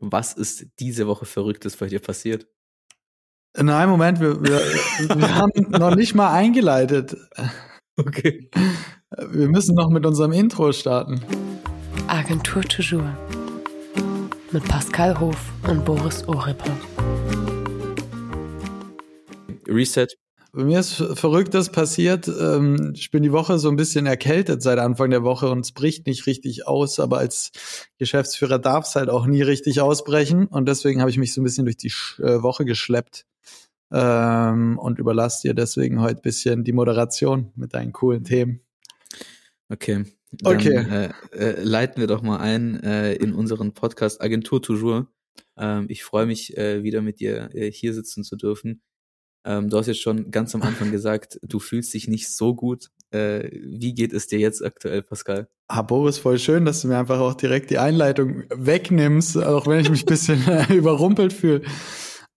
was ist diese Woche Verrücktes bei dir passiert? Nein, Moment, wir, wir, wir haben noch nicht mal eingeleitet. Okay. Wir müssen noch mit unserem Intro starten. Agentur Toujours mit Pascal Hof und Boris Oripper. Reset. Bei mir ist Verrücktes passiert. Ähm, ich bin die Woche so ein bisschen erkältet seit Anfang der Woche und es bricht nicht richtig aus, aber als Geschäftsführer darf es halt auch nie richtig ausbrechen und deswegen habe ich mich so ein bisschen durch die äh, Woche geschleppt ähm, und überlasse dir deswegen heute ein bisschen die Moderation mit deinen coolen Themen. Okay. Dann, Okay. Äh, äh, leiten wir doch mal ein äh, in unseren Podcast Agentur Toujours. Ähm, ich freue mich, äh, wieder mit dir hier sitzen zu dürfen. Ähm, du hast jetzt schon ganz am Anfang gesagt, du fühlst dich nicht so gut. Äh, wie geht es dir jetzt aktuell, Pascal? Ah, Boris, voll schön, dass du mir einfach auch direkt die Einleitung wegnimmst, auch wenn ich mich ein bisschen äh, überrumpelt fühle.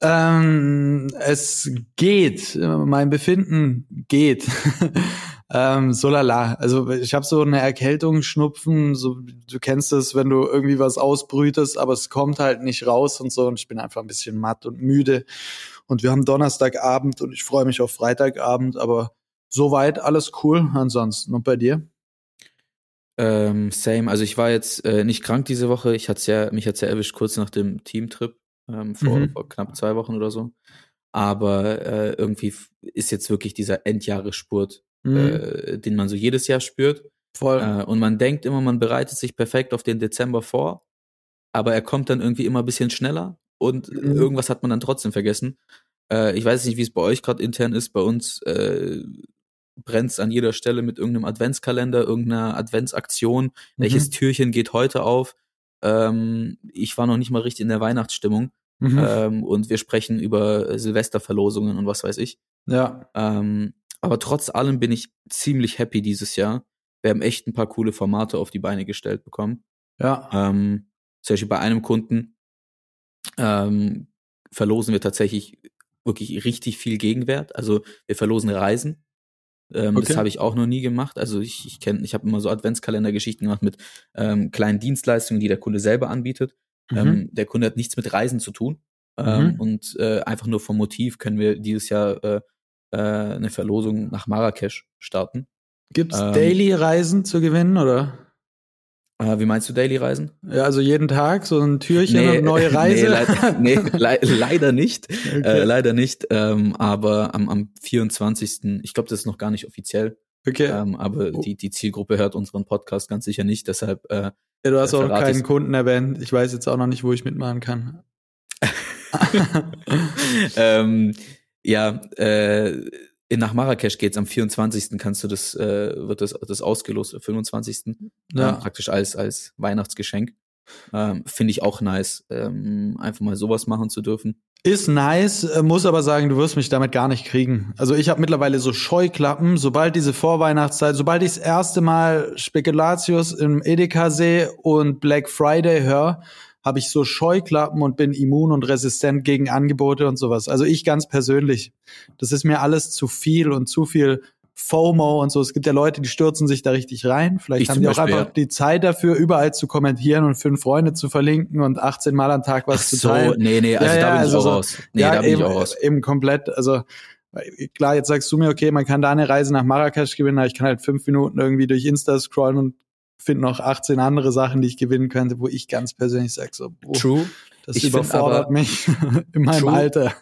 Ähm, es geht, mein Befinden geht. ähm, so lala. Also ich habe so eine Erkältung, Schnupfen, so du kennst es, wenn du irgendwie was ausbrütest, aber es kommt halt nicht raus und so und ich bin einfach ein bisschen matt und müde. Und wir haben Donnerstagabend und ich freue mich auf Freitagabend, aber soweit alles cool ansonsten. Und bei dir? Ähm, same. Also ich war jetzt äh, nicht krank diese Woche. Ich hat's ja, mich hat's ja erwischt kurz nach dem Teamtrip ähm, vor, Mhm. vor knapp zwei Wochen oder so. Aber äh, irgendwie ist jetzt wirklich dieser Endjahresspurt, Mhm. äh, den man so jedes Jahr spürt. Voll. Äh, und man denkt immer, man bereitet sich perfekt auf den Dezember vor, aber er kommt dann irgendwie immer ein bisschen schneller und Mhm. irgendwas hat man dann trotzdem vergessen. Äh, ich weiß nicht, wie es bei euch gerade intern ist. Bei uns äh, brennt es an jeder Stelle mit irgendeinem Adventskalender, irgendeiner Adventsaktion. Welches Mhm. Türchen geht heute auf? Ähm, ich war noch nicht mal richtig in der Weihnachtsstimmung. Mhm. Ähm, und wir sprechen über Silvesterverlosungen und was weiß ich. ja. Ähm, aber trotz allem bin ich ziemlich happy dieses Jahr. Wir haben echt ein paar coole Formate auf die Beine gestellt bekommen. Ja. Ähm, zum Beispiel bei einem Kunden ähm, verlosen wir tatsächlich wirklich richtig viel Gegenwert. Also wir verlosen Reisen. Ähm, Okay. Das habe ich auch noch nie gemacht. Also ich, ich kenne, ich habe immer so Adventskalendergeschichten gemacht mit ähm, kleinen Dienstleistungen, die der Kunde selber anbietet. Mhm. Ähm, der Kunde hat nichts mit Reisen zu tun. Ähm, Mhm. Und äh, einfach nur vom Motiv können wir dieses Jahr äh, äh, eine Verlosung nach Marrakesch starten. Gibt's ähm, Daily-Reisen zu gewinnen, oder? Äh, wie meinst du Daily Reisen? Ja, also jeden Tag so ein Türchen und neue Reise. Nee, leid, nee lei leider nicht. Okay. Äh, leider nicht. Ähm, aber am, am 24. Ich glaube, das ist noch gar nicht offiziell. okay. Ähm, aber Oh. die, die Zielgruppe hört unseren Podcast ganz sicher nicht. Deshalb äh, ja, du hast äh, auch keinen. Kunden erwähnt. Ich weiß jetzt auch noch nicht, wo ich mitmachen kann. ähm, ja, äh, nach Marrakesch geht's am 24. kannst du das, äh, wird das, das ausgelost, am 25. Ja. Ähm, praktisch als, als Weihnachtsgeschenk. Ähm, Finde ich auch nice, ähm, einfach mal sowas machen zu dürfen. Ist nice, äh, muss aber sagen, du wirst mich damit gar nicht kriegen. Also ich habe mittlerweile so Scheuklappen, sobald diese Vorweihnachtszeit, sobald ich das erste Mal Spekulatius im Edeka sehe und Black Friday höre, habe ich so Scheuklappen und bin immun und resistent gegen Angebote und sowas. Also ich ganz persönlich. Das ist mir alles zu viel und zu viel FOMO und so. Es gibt ja Leute, die stürzen sich da richtig rein. Vielleicht Ich haben die auch Beispiel, einfach ja. die Zeit dafür, überall zu kommentieren und fünf Freunde zu verlinken und 18 Mal am Tag was Ach zu so, teilen. nee, nee, also Ja, da ja, bin ich also auch so- raus. Nee, ja, da bin eben, ich auch raus. Eben komplett, also klar, jetzt sagst du mir, okay, man kann da eine Reise nach Marrakesch gewinnen, aber ich kann halt fünf Minuten irgendwie durch Insta scrollen und finde noch 18 andere Sachen, die ich gewinnen könnte, wo ich ganz persönlich sage, so, boah, True. das Ich überfordert aber- mich in meinem True. Alter.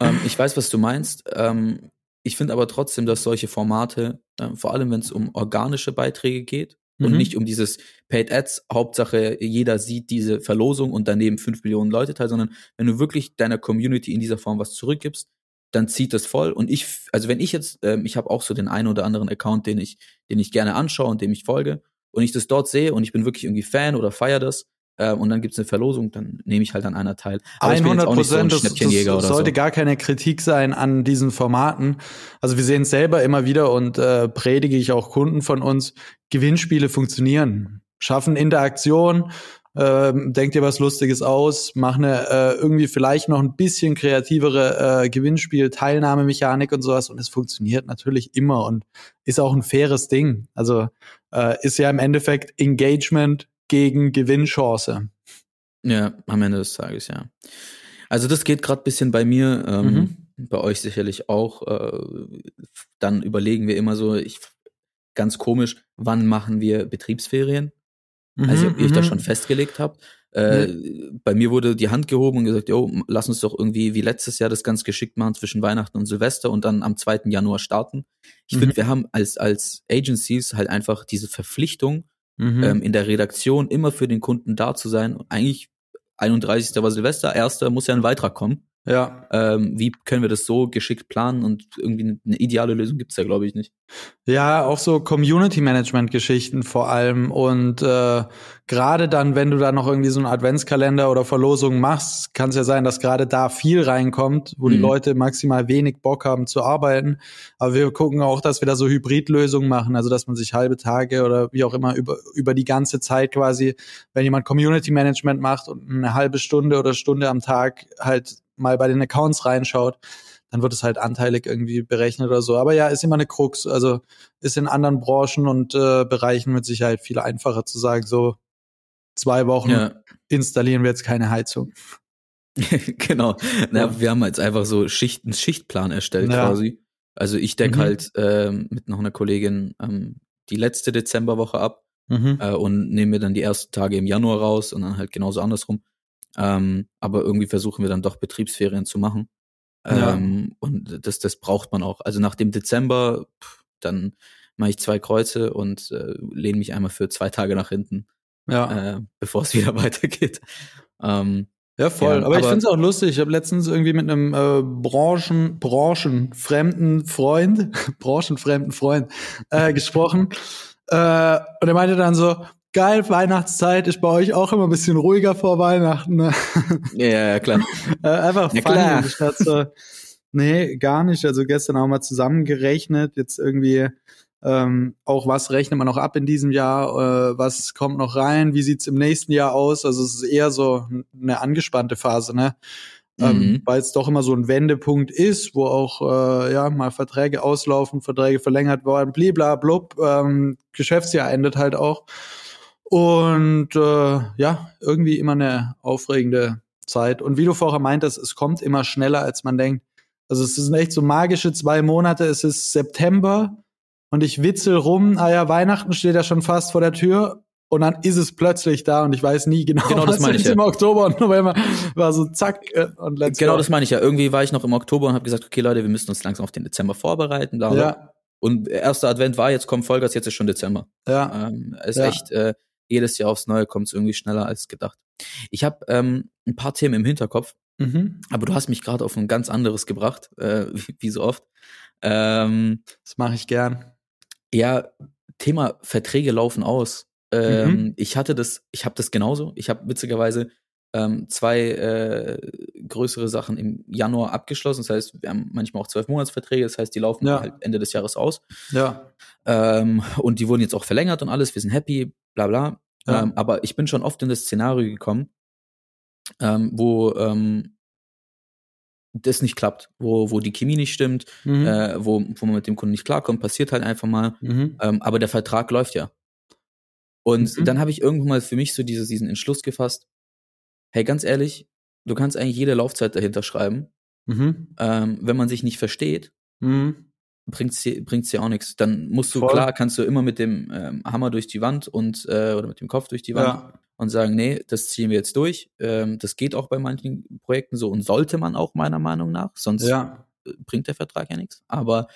Ähm, ich weiß, was du meinst. Ähm, ich finde aber trotzdem, dass solche Formate, ähm, vor allem wenn es um organische Beiträge geht und Mhm. nicht um dieses Paid Ads, Hauptsache jeder sieht diese Verlosung und daneben fünf Millionen Leute teil, sondern wenn du wirklich deiner Community in dieser Form was zurückgibst, dann zieht das voll. Und ich, also wenn ich jetzt, ähm, ich habe auch so den einen oder anderen Account, den ich, den ich gerne anschaue und dem ich folge, und ich das dort sehe und ich bin wirklich irgendwie Fan oder feier das, ähm, und dann gibt's eine Verlosung, dann nehme ich halt an einer teil. Aber ich bin jetzt 100 auch nicht so ein Prozent, das, das oder sollte so. gar keine Kritik sein an diesen Formaten. Also wir sehen es selber immer wieder und äh, predige ich auch Kunden von uns, Gewinnspiele funktionieren, schaffen Interaktion, ähm, denk dir was Lustiges aus, mach eine äh, irgendwie vielleicht noch ein bisschen kreativere äh, Gewinnspiel, Teilnahmemechanik und sowas und es funktioniert natürlich immer und ist auch ein faires Ding. Also äh, ist ja im Endeffekt Engagement gegen Gewinnchance. Ja, am Ende des Tages, ja. Also das geht gerade bisschen bei mir, ähm, mhm. bei euch sicherlich auch. Äh, dann überlegen wir immer so, ich ganz komisch, wann machen wir Betriebsferien? Mhm, also ob ihr euch das mhm. schon festgelegt habt. Äh, mhm. Bei mir wurde die Hand gehoben und gesagt, jo, lass uns doch irgendwie wie letztes Jahr das ganz geschickt machen zwischen Weihnachten und Silvester und dann am 2. Januar starten. Ich mhm. finde, wir haben als, als Agencies halt einfach diese Verpflichtung, mhm. ähm, in der Redaktion immer für den Kunden da zu sein. Eigentlich 31. war Silvester, 1. muss ja ein weiterer kommen. Ja. Ähm, wie können wir das so geschickt planen und irgendwie eine ideale Lösung gibt's ja, glaube ich, nicht. Ja, auch so Community-Management-Geschichten vor allem. Und äh, gerade dann, wenn du da noch irgendwie so einen Adventskalender oder Verlosungen machst, kann es ja sein, dass gerade da viel reinkommt, wo mhm. die Leute maximal wenig Bock haben zu arbeiten. Aber wir gucken auch, dass wir da so Hybridlösungen machen, also dass man sich halbe Tage oder wie auch immer über, über die ganze Zeit quasi, wenn jemand Community-Management macht und eine halbe Stunde oder Stunde am Tag halt mal bei den Accounts reinschaut, dann wird es halt anteilig irgendwie berechnet oder so. Aber ja, ist immer eine Krux. Also ist in anderen Branchen und äh, Bereichen mit Sicherheit viel einfacher zu sagen, so zwei Wochen ja. installieren wir jetzt keine Heizung. genau. Na, ja. Wir haben jetzt einfach so Schicht, einen Schichtplan erstellt ja. quasi. Also ich decke mhm. halt ähm, mit noch einer Kollegin ähm, die letzte Dezemberwoche ab mhm. äh, und nehme mir dann die ersten Tage im Januar raus und dann halt genauso andersrum. Ähm, aber irgendwie versuchen wir dann doch Betriebsferien zu machen. Ja. Ähm, und das, das braucht man auch. Also nach dem Dezember, pff, dann mache ich zwei Kreuze und äh, lehne mich einmal für zwei Tage nach hinten, ja. äh, bevor es wieder weitergeht. Ähm, ja, voll. Ja, aber, aber, ich finde es auch lustig. Ich habe letztens irgendwie mit einem äh, Branchen, branchenfremden Freund, branchenfremden Freund äh, gesprochen. Äh, und er meinte dann so, geil, Weihnachtszeit ist bei euch auch immer ein bisschen ruhiger vor Weihnachten. Ne? Ja, ja, klar. äh, einfach ja, klar. So, nee, gar nicht. Also gestern auch mal zusammengerechnet, jetzt irgendwie ähm, auch was rechnet man noch ab in diesem Jahr, äh, was kommt noch rein, wie sieht's im nächsten Jahr aus? Also es ist eher so eine angespannte Phase, ne? Ähm, mhm. weil es doch immer so ein Wendepunkt ist, wo auch äh, ja mal Verträge auslaufen, Verträge verlängert worden, bliblablub, ähm, Geschäftsjahr endet halt auch. Und äh, ja, irgendwie immer eine aufregende Zeit. Und wie du vorher meintest, es kommt immer schneller, als man denkt. Also es sind echt so magische zwei Monate. Es ist September und ich witzel rum. Ah ja, Weihnachten steht ja schon fast vor der Tür. Und dann ist es plötzlich da und ich weiß nie genau, genau das meine ich ja. im Oktober und November war so zack äh, und let's Genau go. das meine ich ja. Irgendwie war ich noch im Oktober und habe gesagt, okay Leute, wir müssen uns langsam auf den Dezember vorbereiten. Bla, bla. Ja. Und erster Advent war, jetzt kommt Vollgas, jetzt ist schon Dezember. Ja. Ähm, ist ja. echt, äh, jedes Jahr aufs Neue kommt es irgendwie schneller als gedacht. Ich habe ähm, ein paar Themen im Hinterkopf, mhm. aber du hast mich gerade auf ein ganz anderes gebracht, äh, wie, wie so oft. Ähm, das mache ich gern. Ja, Thema Verträge laufen aus. Ähm, mhm. Ich hatte das, ich habe das genauso. Ich habe witzigerweise ähm, zwei äh, größere Sachen im Januar abgeschlossen. Das heißt, wir haben manchmal auch zwölf Monatsverträge. Das heißt, die laufen ja. halt Ende des Jahres aus. Ja. Ähm, und die wurden jetzt auch verlängert und alles. Wir sind happy, bla bla. Ja. Ähm, aber ich bin schon oft in das Szenario gekommen, ähm, wo ähm, das nicht klappt, wo, wo die Chemie nicht stimmt, mhm. äh, wo, wo man mit dem Kunden nicht klarkommt, passiert halt einfach mal. Mhm. Ähm, aber der Vertrag läuft ja. Und mhm. dann habe ich irgendwann mal für mich so dieses, diesen Entschluss gefasst, hey, ganz ehrlich, du kannst eigentlich jede Laufzeit dahinter schreiben. Mhm. Ähm, wenn man sich nicht versteht, mhm bringt's dir, bringt's dir auch nichts. Dann musst du, Voll. klar, kannst du immer mit dem ähm, Hammer durch die Wand und äh, oder mit dem Kopf durch die Wand ja. und sagen, nee, das ziehen wir jetzt durch. Ähm, das geht auch bei manchen Projekten so und sollte man auch meiner Meinung nach, sonst ja. bringt der Vertrag ja nichts. Aber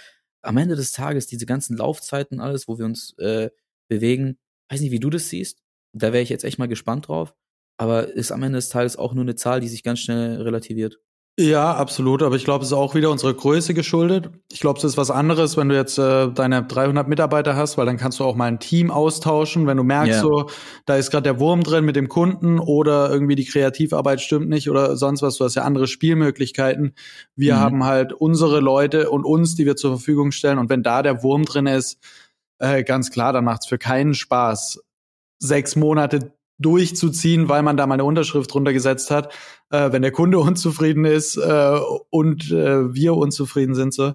am Ende des Tages, diese ganzen Laufzeiten, alles, wo wir uns äh, bewegen, weiß nicht, wie du das siehst. Da wäre ich jetzt echt mal gespannt drauf. Aber ist am Ende des Tages auch nur eine Zahl, die sich ganz schnell relativiert. Ja, absolut. Aber ich glaube, es ist auch wieder unserer Größe geschuldet. Ich glaube, es ist was anderes, wenn du jetzt äh, deine 300 Mitarbeiter hast, weil dann kannst du auch mal ein Team austauschen, wenn du merkst, yeah. so da ist gerade der Wurm drin mit dem Kunden oder irgendwie die Kreativarbeit stimmt nicht oder sonst was. Du hast ja andere Spielmöglichkeiten. Wir mhm. haben halt unsere Leute und uns, die wir zur Verfügung stellen. Und wenn da der Wurm drin ist, äh, ganz klar, dann macht's für keinen Spaß, sechs Monate durchzuziehen, weil man da mal eine Unterschrift runtergesetzt hat. Äh, wenn der Kunde unzufrieden ist äh, und äh, wir unzufrieden sind, so,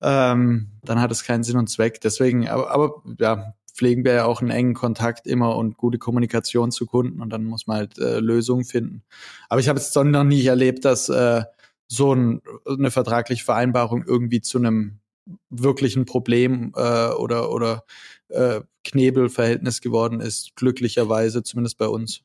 ähm, dann hat es keinen Sinn und Zweck. Deswegen, aber, aber ja, pflegen wir ja auch einen engen Kontakt immer und gute Kommunikation zu Kunden und dann muss man halt äh, Lösungen finden. Aber ich habe es noch nie erlebt, dass äh, so ein, eine vertragliche Vereinbarung irgendwie zu einem wirklichen Problem äh, oder oder äh, Knebelverhältnis geworden ist, glücklicherweise, zumindest bei uns.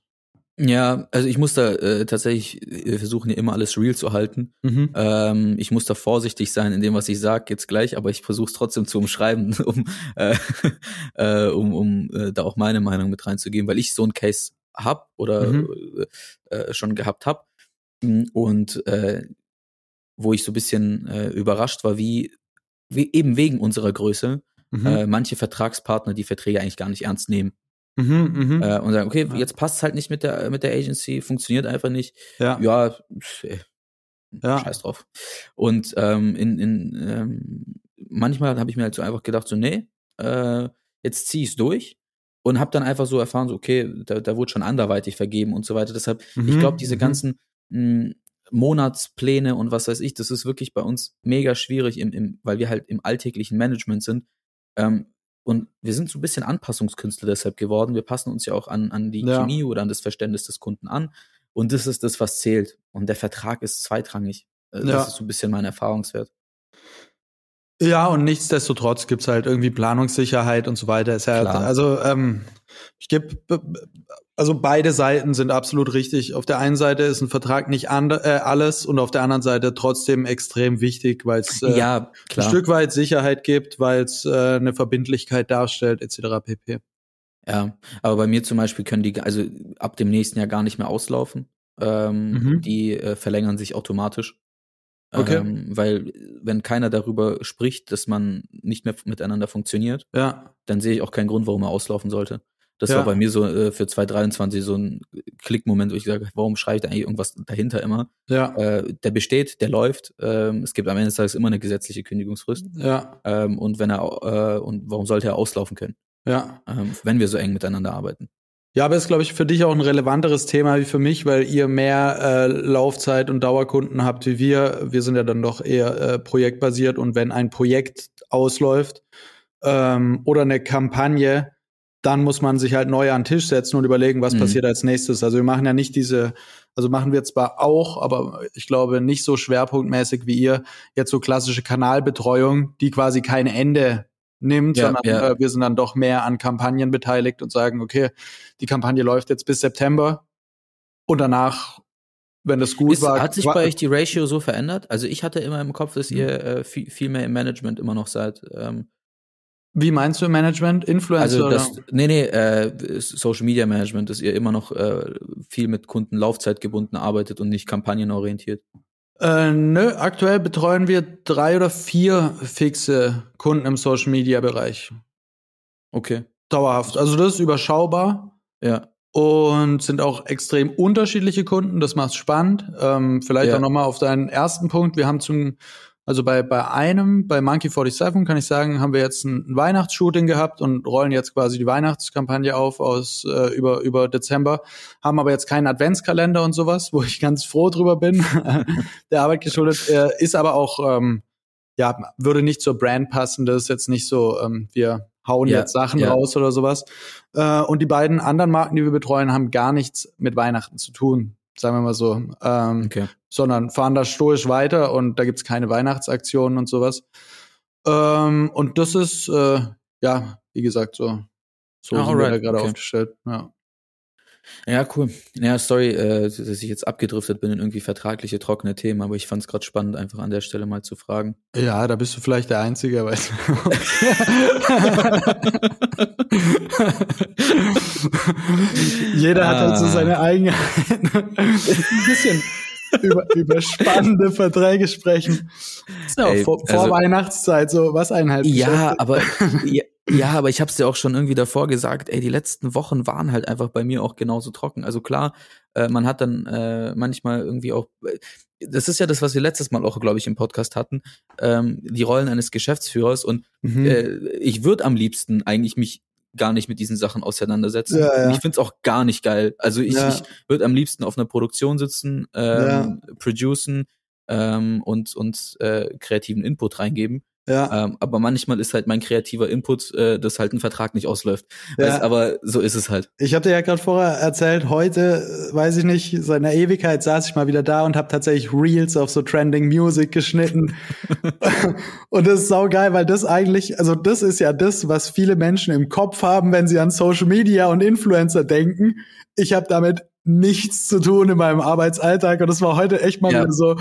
Ja, also ich muss da äh, tatsächlich, wir versuchen ja immer alles real zu halten. Mhm. Ähm, ich muss da vorsichtig sein in dem, was ich sage, jetzt gleich, aber ich versuche es trotzdem zu umschreiben, um, äh, äh, um, um äh, da auch meine Meinung mit reinzugeben, weil ich so ein Case hab oder mhm. äh, schon gehabt hab und äh, wo ich so bisschen äh, überrascht war, wie, wie eben wegen unserer Größe mhm. äh, manche Vertragspartner die Verträge eigentlich gar nicht ernst nehmen. Mhm, mh. äh, und sagen, okay, jetzt passt es halt nicht mit der, mit der Agency, funktioniert einfach nicht. Ja, ja, äh, ja. scheiß drauf. Und ähm, in, in ähm, manchmal habe ich mir halt so einfach gedacht, so, nee, äh, jetzt zieh ich es durch und habe dann einfach so erfahren, so, okay, da, da wurde schon anderweitig vergeben und so weiter. Deshalb, mhm, ich glaube, diese mhm. ganzen mh, Monatspläne und was weiß ich, das ist wirklich bei uns mega schwierig, im, im, weil wir halt im alltäglichen Management sind. Ähm, und wir sind so ein bisschen Anpassungskünstler deshalb geworden. Wir passen uns ja auch an, an die ja. Chemie oder an das Verständnis des Kunden an. Und das ist das, was zählt. Und der Vertrag ist zweitrangig. Äh, das ja. ist so ein bisschen mein Erfahrungswert. Ja, und nichtsdestotrotz gibt's halt irgendwie Planungssicherheit und so weiter. Ist ja, also ähm, ich gebe also beide Seiten sind absolut richtig. Auf der einen Seite ist ein Vertrag nicht and, äh, alles und auf der anderen Seite trotzdem extrem wichtig, weil es äh, ja, ein Stück weit Sicherheit gibt, weil es äh, eine Verbindlichkeit darstellt, etc. pp. Ja, aber bei mir zum Beispiel können die also ab dem nächsten Jahr gar nicht mehr auslaufen. Ähm, mhm. Die äh, verlängern sich automatisch. Okay. Ähm, weil wenn keiner darüber spricht, dass man nicht mehr miteinander funktioniert, ja. dann sehe ich auch keinen Grund, warum er auslaufen sollte. Das ja. war bei mir so äh, für 2023 so ein Klickmoment, wo ich sage, warum schreibe ich da eigentlich irgendwas dahinter immer? Ja. Äh, der besteht, der läuft. Ähm, es gibt am Ende des Tages immer eine gesetzliche Kündigungsfrist. Ja. Ähm, und wenn er äh, und warum sollte er auslaufen können? Ja. Ähm, wenn wir so eng miteinander arbeiten. Ja, aber ist, glaube ich, für dich auch ein relevanteres Thema wie für mich, weil ihr mehr äh, Laufzeit und Dauerkunden habt wie wir. Wir sind ja dann doch eher äh, projektbasiert und wenn ein Projekt ausläuft ähm, oder eine Kampagne, dann muss man sich halt neu an den Tisch setzen und überlegen, was mhm. passiert als nächstes. Also wir machen ja nicht diese, also machen wir zwar auch, aber ich glaube nicht so schwerpunktmäßig wie ihr, jetzt so klassische Kanalbetreuung, die quasi kein Ende nimmt, ja, sondern ja. Äh, wir sind dann doch mehr an Kampagnen beteiligt und sagen, okay, die Kampagne läuft jetzt bis September und danach wenn das gut ist, war. Hat sich bei euch die Ratio so verändert? Also ich hatte immer im Kopf, dass mhm. ihr äh, viel, viel mehr im Management immer noch seid. Ähm, wie meinst du Management? Influencer? Also das, nee, nee, äh, Social Media Management, dass ihr immer noch äh, viel mit Kunden Laufzeit gebunden arbeitet und nicht kampagnenorientiert. Äh, nö, aktuell betreuen wir drei oder vier fixe Kunden im Social Media Bereich. Okay. Dauerhaft. Also das ist überschaubar. Ja. Und sind auch extrem unterschiedliche Kunden. Das macht spannend. Ähm, vielleicht ja. auch nochmal auf deinen ersten Punkt. Wir haben zum also bei, bei einem, bei Monkey 47 kann ich sagen, haben wir jetzt ein, Weihnachtsshooting gehabt und rollen jetzt quasi die Weihnachtskampagne auf aus äh, über, über Dezember, haben aber jetzt keinen Adventskalender und sowas, wo ich ganz froh drüber bin. Der Arbeit geschuldet, äh, ist aber auch, ähm, ja, würde nicht zur Brand passen. Das ist jetzt nicht so, ähm, wir hauen ja, jetzt Sachen ja. raus oder sowas. Äh, und die beiden anderen Marken, die wir betreuen, haben gar nichts mit Weihnachten zu tun sagen wir mal so. Ähm, okay. Sondern fahren da stoisch weiter und da gibt's keine Weihnachtsaktionen und sowas. Ähm, und das ist, äh, ja, wie gesagt, so, so ah, sind wir da gerade okay. aufgestellt. Ja. Ja, cool. Ja, sorry, äh, dass ich jetzt abgedriftet bin in irgendwie vertragliche, trockene Themen, aber ich fand es gerade spannend, einfach an der Stelle mal zu fragen. Ja, da bist du vielleicht der Einzige, du. Jeder hat halt so ah. seine Eigenheiten. Ein bisschen über, über spannende Verträge sprechen. Ja, Ey, vor, vor also, Weihnachtszeit, so was einhalb. Ja, aber ja, ja, aber ich habe es dir auch schon irgendwie davor gesagt, ey, die letzten Wochen waren halt einfach bei mir auch genauso trocken. Also klar, äh, man hat dann äh, manchmal irgendwie auch, äh, das ist ja das, was wir letztes Mal auch, glaube ich, im Podcast hatten, ähm, die Rollen eines Geschäftsführers und mhm. äh, ich würde am liebsten eigentlich mich gar nicht mit diesen Sachen auseinandersetzen. Ja, ja. Ich find's auch gar nicht geil. Also ich, ja. ich würde am liebsten auf einer Produktion sitzen, ähm, producen ähm, und, und äh, kreativen Input reingeben Ja. Ähm, aber manchmal ist halt mein kreativer Input, äh, dass halt ein Vertrag nicht ausläuft. Ja. Weißt, aber so ist es halt. Ich hatte ja gerade vorher erzählt, heute, äh, weiß ich nicht, seit einer Ewigkeit saß ich mal wieder da und habe tatsächlich Reels auf so Trending Music geschnitten. und das ist saugeil, weil das eigentlich, also das ist ja das, was viele Menschen im Kopf haben, wenn sie an Social Media und Influencer denken. Ich habe damit nichts zu tun in meinem Arbeitsalltag und das war heute echt mal Ja. so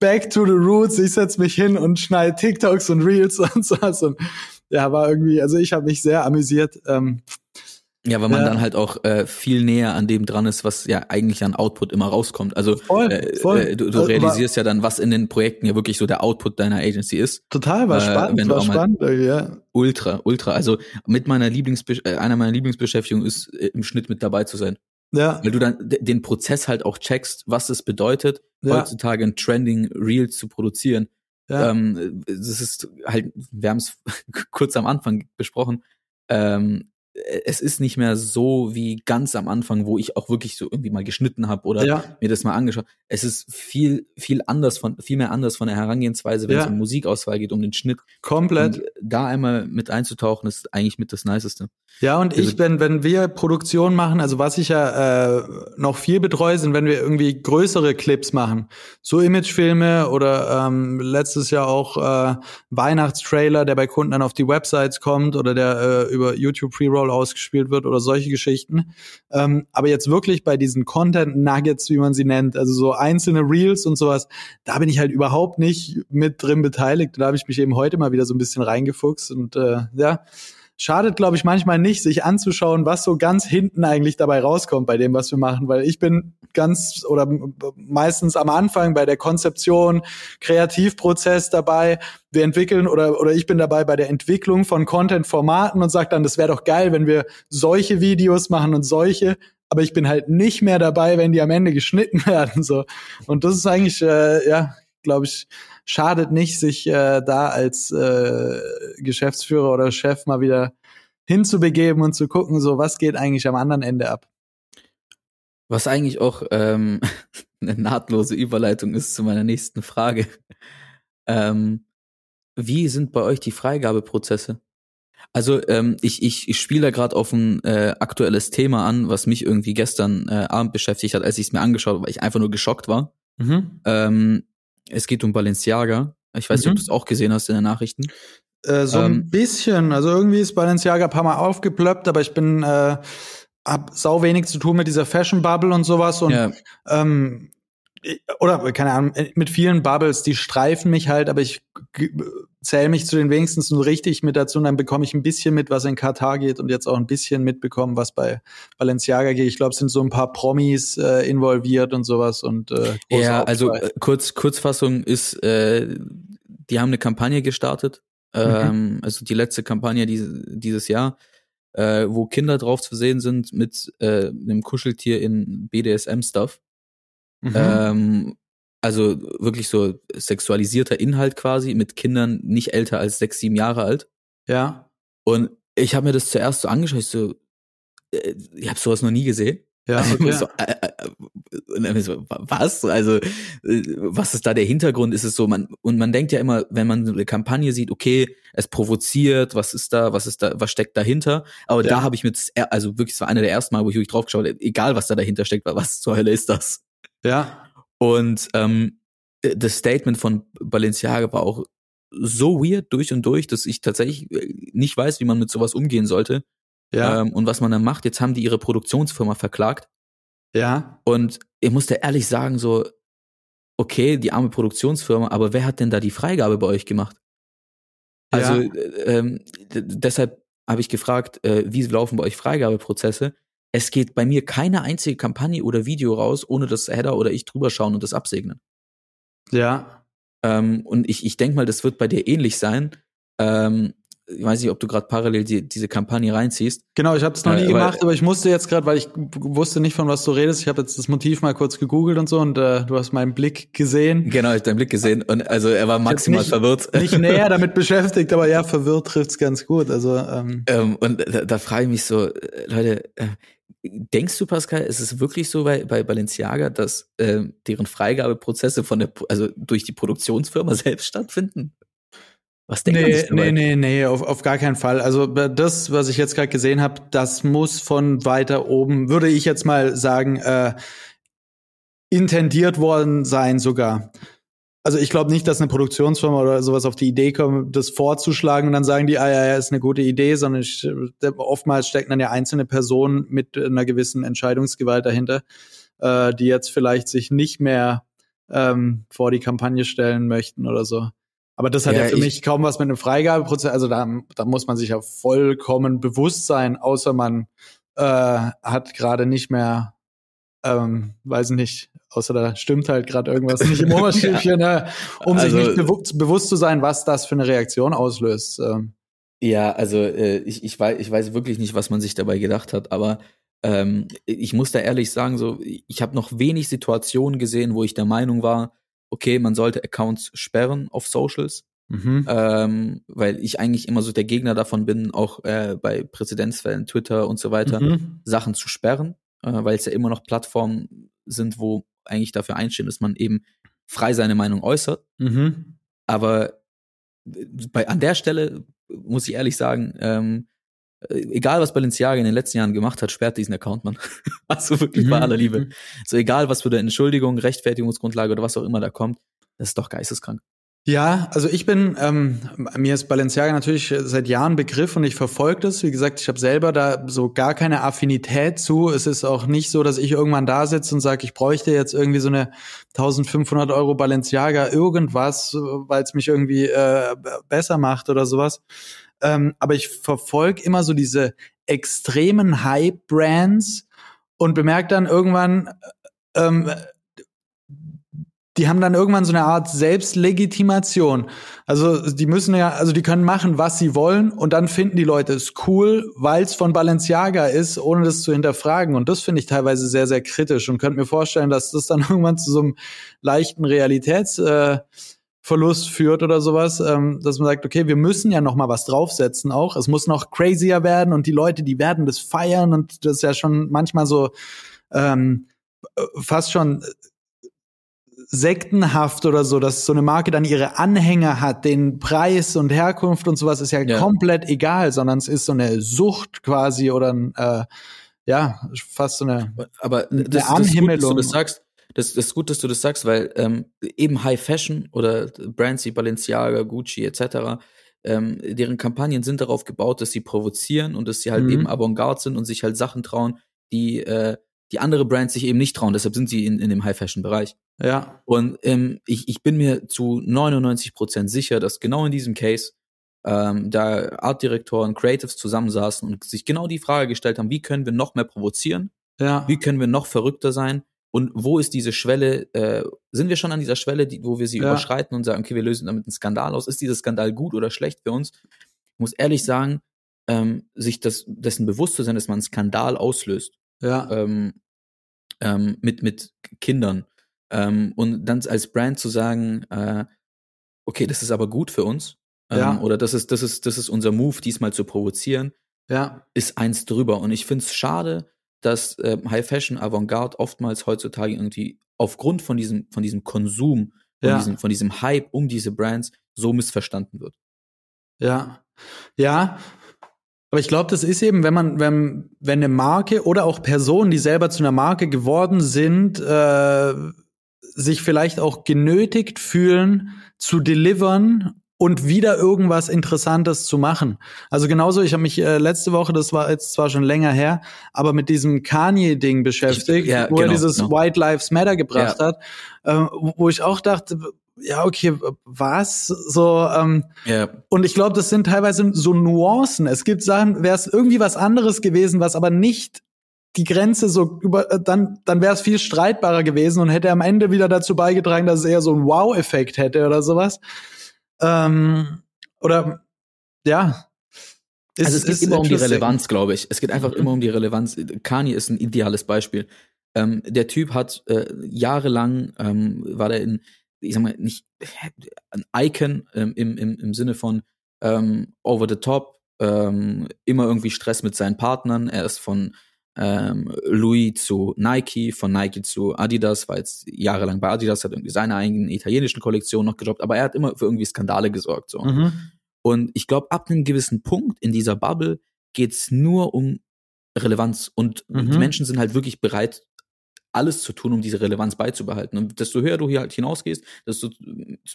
back to the roots. Ich setz mich hin und schneide TikToks und Reels und sowas und ja, war irgendwie, also ich habe mich sehr amüsiert. Ähm, Ja, weil man Ja. dann halt auch äh, viel näher an dem dran ist, was ja eigentlich an Output immer rauskommt. Also Voll, äh, voll. Äh, du, du Also, realisierst ja dann, was in den Projekten ja wirklich so der Output deiner Agency ist. Total, war Äh, spannend, war spannend, äh, ja. Ultra, ultra. Also mit meiner Lieblingsbe äh, einer meiner Lieblingsbeschäftigungen ist äh, im Schnitt mit dabei zu sein. Ja, Weil du dann den Prozess halt auch checkst, was es bedeutet, ja, heutzutage ein Trending Reel zu produzieren. ja. Ähm, das ist halt, wir haben es kurz am Anfang besprochen. Ähm, es ist nicht mehr so wie ganz am Anfang, wo ich auch wirklich so irgendwie mal geschnitten habe oder ja, mir das mal angeschaut. Es ist viel, viel anders von, viel mehr anders von der Herangehensweise, wenn Ja. es um Musikauswahl geht, um den Schnitt. komplett. Und da einmal mit einzutauchen, ist eigentlich mit das Niceste. Ja, und Also- ich, wenn, wenn wir Produktion machen, also was ich ja äh, noch viel betreue, sind, wenn wir irgendwie größere Clips machen. So Imagefilme oder ähm, letztes Jahr auch äh, Weihnachtstrailer, der bei Kunden dann auf die Websites kommt oder der äh, über YouTube Pre-Roll ausgespielt wird oder solche Geschichten. Ähm, aber jetzt wirklich bei diesen Content Nuggets, wie man sie nennt, also so einzelne Reels und sowas, da bin ich halt überhaupt nicht mit drin beteiligt. Da habe ich mich eben heute mal wieder so ein bisschen reingefuchst und äh, ja, schadet, glaube ich, manchmal nicht, sich anzuschauen, was so ganz hinten eigentlich dabei rauskommt bei dem, was wir machen, weil ich bin ganz oder meistens am Anfang bei der Konzeption, Kreativprozess dabei. Wir entwickeln oder oder ich bin dabei bei der Entwicklung von Content-Formaten und sage dann, das wäre doch geil, wenn wir solche Videos machen und solche. Aber ich bin halt nicht mehr dabei, wenn die am Ende geschnitten werden so. Und das ist eigentlich äh, ja, glaube ich, schadet nicht, sich äh, da als äh, Geschäftsführer oder Chef mal wieder hinzubegeben und zu gucken, so was geht eigentlich am anderen Ende ab. Was eigentlich auch ähm, eine nahtlose Überleitung ist zu meiner nächsten Frage. Ähm, wie sind bei euch die Freigabeprozesse? Also ähm, ich, ich, ich spiele da gerade auf ein äh, aktuelles Thema an, was mich irgendwie gestern äh, Abend beschäftigt hat, als ich es mir angeschaut habe, weil ich einfach nur geschockt war. Ähm, es geht um Balenciaga. Ich weiß nicht, ob Mhm. du es auch gesehen hast in den Nachrichten. Äh, so ein Ähm, bisschen. Also irgendwie ist Balenciaga ein paar Mal aufgeplöppt, aber ich bin äh, hab sau wenig zu tun mit dieser Fashion Bubble und sowas und ja, ähm, oder keine Ahnung, mit vielen Bubbles, die streifen mich halt, aber ich zähle mich zu den wenigstens nur richtig mit dazu und dann bekomme ich ein bisschen mit, was in Katar geht und jetzt auch ein bisschen mitbekommen, was bei Balenciaga geht. Ich glaube, es sind so ein paar Promis äh, involviert und sowas und äh, Ja, also äh, kurz, Kurzfassung ist, äh, die haben eine Kampagne gestartet, Mhm. ähm, also die letzte Kampagne diese, dieses Jahr, äh, wo Kinder drauf zu sehen sind mit äh, einem Kuscheltier in BDSM-Stuff. Mhm. Ähm, also wirklich so sexualisierter Inhalt quasi mit Kindern nicht älter als sechs, sieben Jahre alt. ja, Und ich habe mir das zuerst so angeschaut, ich so, äh, ich habe sowas noch nie gesehen. ja, Also okay. so, äh, äh, so, wa- was? Also, äh, was ist da der Hintergrund? Ist es so, man, und man denkt ja immer, wenn man eine Kampagne sieht, okay, es provoziert, was ist da, was ist da, was steckt dahinter? Aber Ja. da habe ich er- also wirklich, es war einer der ersten Mal, wo ich wirklich drauf geschaut habe, egal was da dahinter steckt, was zur Hölle ist das? ja, Und ähm, das Statement von Balenciaga war auch so weird durch und durch, dass ich tatsächlich äh, nicht weiß, wie man mit sowas umgehen sollte ja, ähm, und was man dann macht. Jetzt haben die ihre Produktionsfirma verklagt ja, und ich musste ehrlich sagen, so, okay, die arme Produktionsfirma, aber wer hat denn da die Freigabe bei euch gemacht? Also Ja. äh, ähm, deshalb habe ich gefragt, äh, wie laufen bei euch Freigabeprozesse? Es geht bei mir keine einzige Kampagne oder Video raus, ohne dass Header oder ich drüber schauen und das absegnen. ja. Ähm, und ich, ich denke mal, das wird bei dir ähnlich sein. Ähm, ich weiß nicht, ob du gerade parallel die, diese Kampagne reinziehst. Genau, ich habe es noch nie Äh, gemacht, aber ich musste jetzt gerade, weil ich wusste nicht, von was du redest. Ich habe jetzt das Motiv mal kurz gegoogelt und so und äh, du hast meinen Blick gesehen. Genau, ich hab deinen Blick gesehen und also er war maximal nicht- verwirrt. Nicht näher damit beschäftigt, aber ja, verwirrt trifft's ganz gut. Also ähm, Ähm, und da, da frage ich mich so, äh, Leute, äh, denkst du, Pascal, ist es wirklich so bei, bei Balenciaga, dass äh, deren Freigabeprozesse von der, also durch die Produktionsfirma selbst stattfinden? Was denkt nee, man sich dabei? nee, nee, nee, auf, auf gar keinen Fall. Also das, was ich jetzt gerade gesehen habe, das muss von weiter oben, würde ich jetzt mal sagen, äh, intendiert worden sein sogar. Also ich glaube nicht, dass eine Produktionsfirma oder sowas auf die Idee kommt, das vorzuschlagen und dann sagen die, ah ja, ja, ist eine gute Idee, sondern ich, oftmals stecken dann ja einzelne Personen mit einer gewissen Entscheidungsgewalt dahinter, äh, die jetzt vielleicht sich nicht mehr ähm, vor die Kampagne stellen möchten oder so. Aber das hat ja, Ja, für ich- mich kaum was mit einem Freigabeprozess. Also da, da muss man sich ja vollkommen bewusst sein, außer man äh, hat gerade nicht mehr, ähm, weiß nicht, außer da stimmt halt gerade irgendwas nicht im Oberstübchen, ne, um Also- sich nicht bewu bewusst zu sein, was das für eine Reaktion auslöst. Ähm, Ja, also äh, ich, ich, weiß, ich weiß wirklich nicht, was man sich dabei gedacht hat, aber ähm, ich muss da ehrlich sagen, so ich habe noch wenig Situationen gesehen, wo ich der Meinung war, okay, man sollte Accounts sperren auf Socials, ähm, weil ich eigentlich immer so der Gegner davon bin, auch äh, bei Präzedenzfällen, Twitter und so weiter, Mhm. Sachen zu sperren, äh, weil es ja immer noch Plattformen sind, wo eigentlich dafür einstehen, dass man eben frei seine Meinung äußert. Mhm. Aber bei, an der Stelle muss ich ehrlich sagen, ähm, äh, egal was Balenciaga in den letzten Jahren gemacht hat, sperrt diesen Account, man. also wirklich bei Mhm. aller Liebe. So egal, was für eine Entschuldigung, Rechtfertigungsgrundlage oder was auch immer da kommt, das ist doch geisteskrank. Ja, also ich bin, ähm, mir ist Balenciaga natürlich seit Jahren Begriff und ich verfolge das. Wie gesagt, ich habe selber da so gar keine Affinität zu. Es ist auch nicht so, dass ich irgendwann da sitze und sage, ich bräuchte jetzt irgendwie so eine 1500 Euro Balenciaga irgendwas, weil es mich irgendwie äh, besser macht oder sowas. Ähm, aber ich verfolge immer so diese extremen Hype-Brands und bemerke dann irgendwann, ähm, die haben dann irgendwann so eine Art Selbstlegitimation. Also die müssen ja, also die können machen, was sie wollen und dann finden die Leute es cool, weil es von Balenciaga ist, ohne das zu hinterfragen. Und das finde ich teilweise sehr, sehr kritisch und könnte mir vorstellen, dass das dann irgendwann zu so einem leichten Realitätsverlust äh, führt oder sowas, ähm, dass man sagt, okay, wir müssen ja noch mal was draufsetzen auch. Es muss noch crazier werden und die Leute, die werden das feiern und das ist ja schon manchmal so ähm, äh, fast schon sektenhaft oder so, dass so eine Marke dann ihre Anhänger hat, den Preis und Herkunft und sowas ist ja, Ja. komplett egal, sondern es ist so eine Sucht quasi oder ein, äh, ja, fast so eine, Aber Eine das, das ist gut, dass du Anhimmelung. das sagst. Das, das ist gut, dass du das sagst, weil ähm, eben High Fashion oder Brands wie Balenciaga, Gucci etc., ähm, deren Kampagnen sind darauf gebaut, dass sie provozieren und dass sie halt Mhm. eben Avantgarde sind und sich halt Sachen trauen, die, äh, die andere Brands sich eben nicht trauen. Deshalb sind sie in, in dem High Fashion Bereich. ja, Und ähm, ich, ich bin mir zu 99 Prozent sicher, dass genau in diesem Case ähm, da Artdirektoren, Creatives zusammensaßen und sich genau die Frage gestellt haben, wie können wir noch mehr provozieren? ja, Wie können wir noch verrückter sein? Und wo ist diese Schwelle? Äh, sind wir schon an dieser Schwelle, die, wo wir sie Ja. überschreiten und sagen, okay, wir lösen damit einen Skandal aus? Ist dieser Skandal gut oder schlecht für uns? Ich muss ehrlich sagen, ähm, sich das, dessen bewusst zu sein, dass man einen Skandal auslöst ja, ähm, ähm, mit, mit Kindern. Ähm, und dann als Brand zu sagen, äh, okay, das ist aber gut für uns. Ähm, Ja. Oder das ist, das ist, das ist unser Move, diesmal zu provozieren, ja, ist eins drüber. Und ich finde es schade, dass äh, High Fashion Avantgarde oftmals heutzutage irgendwie aufgrund von diesem, von diesem Konsum, von, Ja. diesem, von diesem Hype um diese Brands so missverstanden wird. Ja, ja. Aber ich glaube, das ist eben, wenn man, wenn, wenn eine Marke oder auch Personen, die selber zu einer Marke geworden sind, äh, sich vielleicht auch genötigt fühlen, zu delivern und wieder irgendwas Interessantes zu machen. Also genauso, ich habe mich äh, letzte Woche, das war jetzt zwar schon länger her, aber mit diesem Kanye-Ding beschäftigt, Ich- ja, wo er genau, dieses genau. White Lives Matter gebracht Ja. hat, äh, wo ich auch dachte, ja, okay, was? So, ähm, Ja, und ich glaube, das sind teilweise so Nuancen. Es gibt Sachen, wäre es irgendwie was anderes gewesen, was aber nicht die Grenze so über, äh, dann, dann wäre es viel streitbarer gewesen und hätte am Ende wieder dazu beigetragen, dass es eher so einen Wow-Effekt hätte oder sowas. Ähm, oder, ja. Also es geht immer um die. Relevanz, glaube ich. Es geht einfach Mhm. immer um die Relevanz. Kanye ist ein ideales Beispiel. Ähm, der Typ hat äh, jahrelang ähm, war der in, ich sag mal, nicht ein Icon ähm, im, im, im Sinne von ähm, over the top, ähm, immer irgendwie Stress mit seinen Partnern. Er ist von ähm, Louis zu Nike, von Nike zu Adidas, war jetzt jahrelang bei Adidas, hat irgendwie seine eigenen italienischen Kollektionen noch gedroppt, aber er hat immer für irgendwie Skandale gesorgt. So. Mhm. Und ich glaube, ab einem gewissen Punkt in dieser Bubble geht's nur um Relevanz. Und Mhm. die Menschen sind halt wirklich bereit, alles zu tun, um diese Relevanz beizubehalten. Und desto höher du hier halt hinausgehst, desto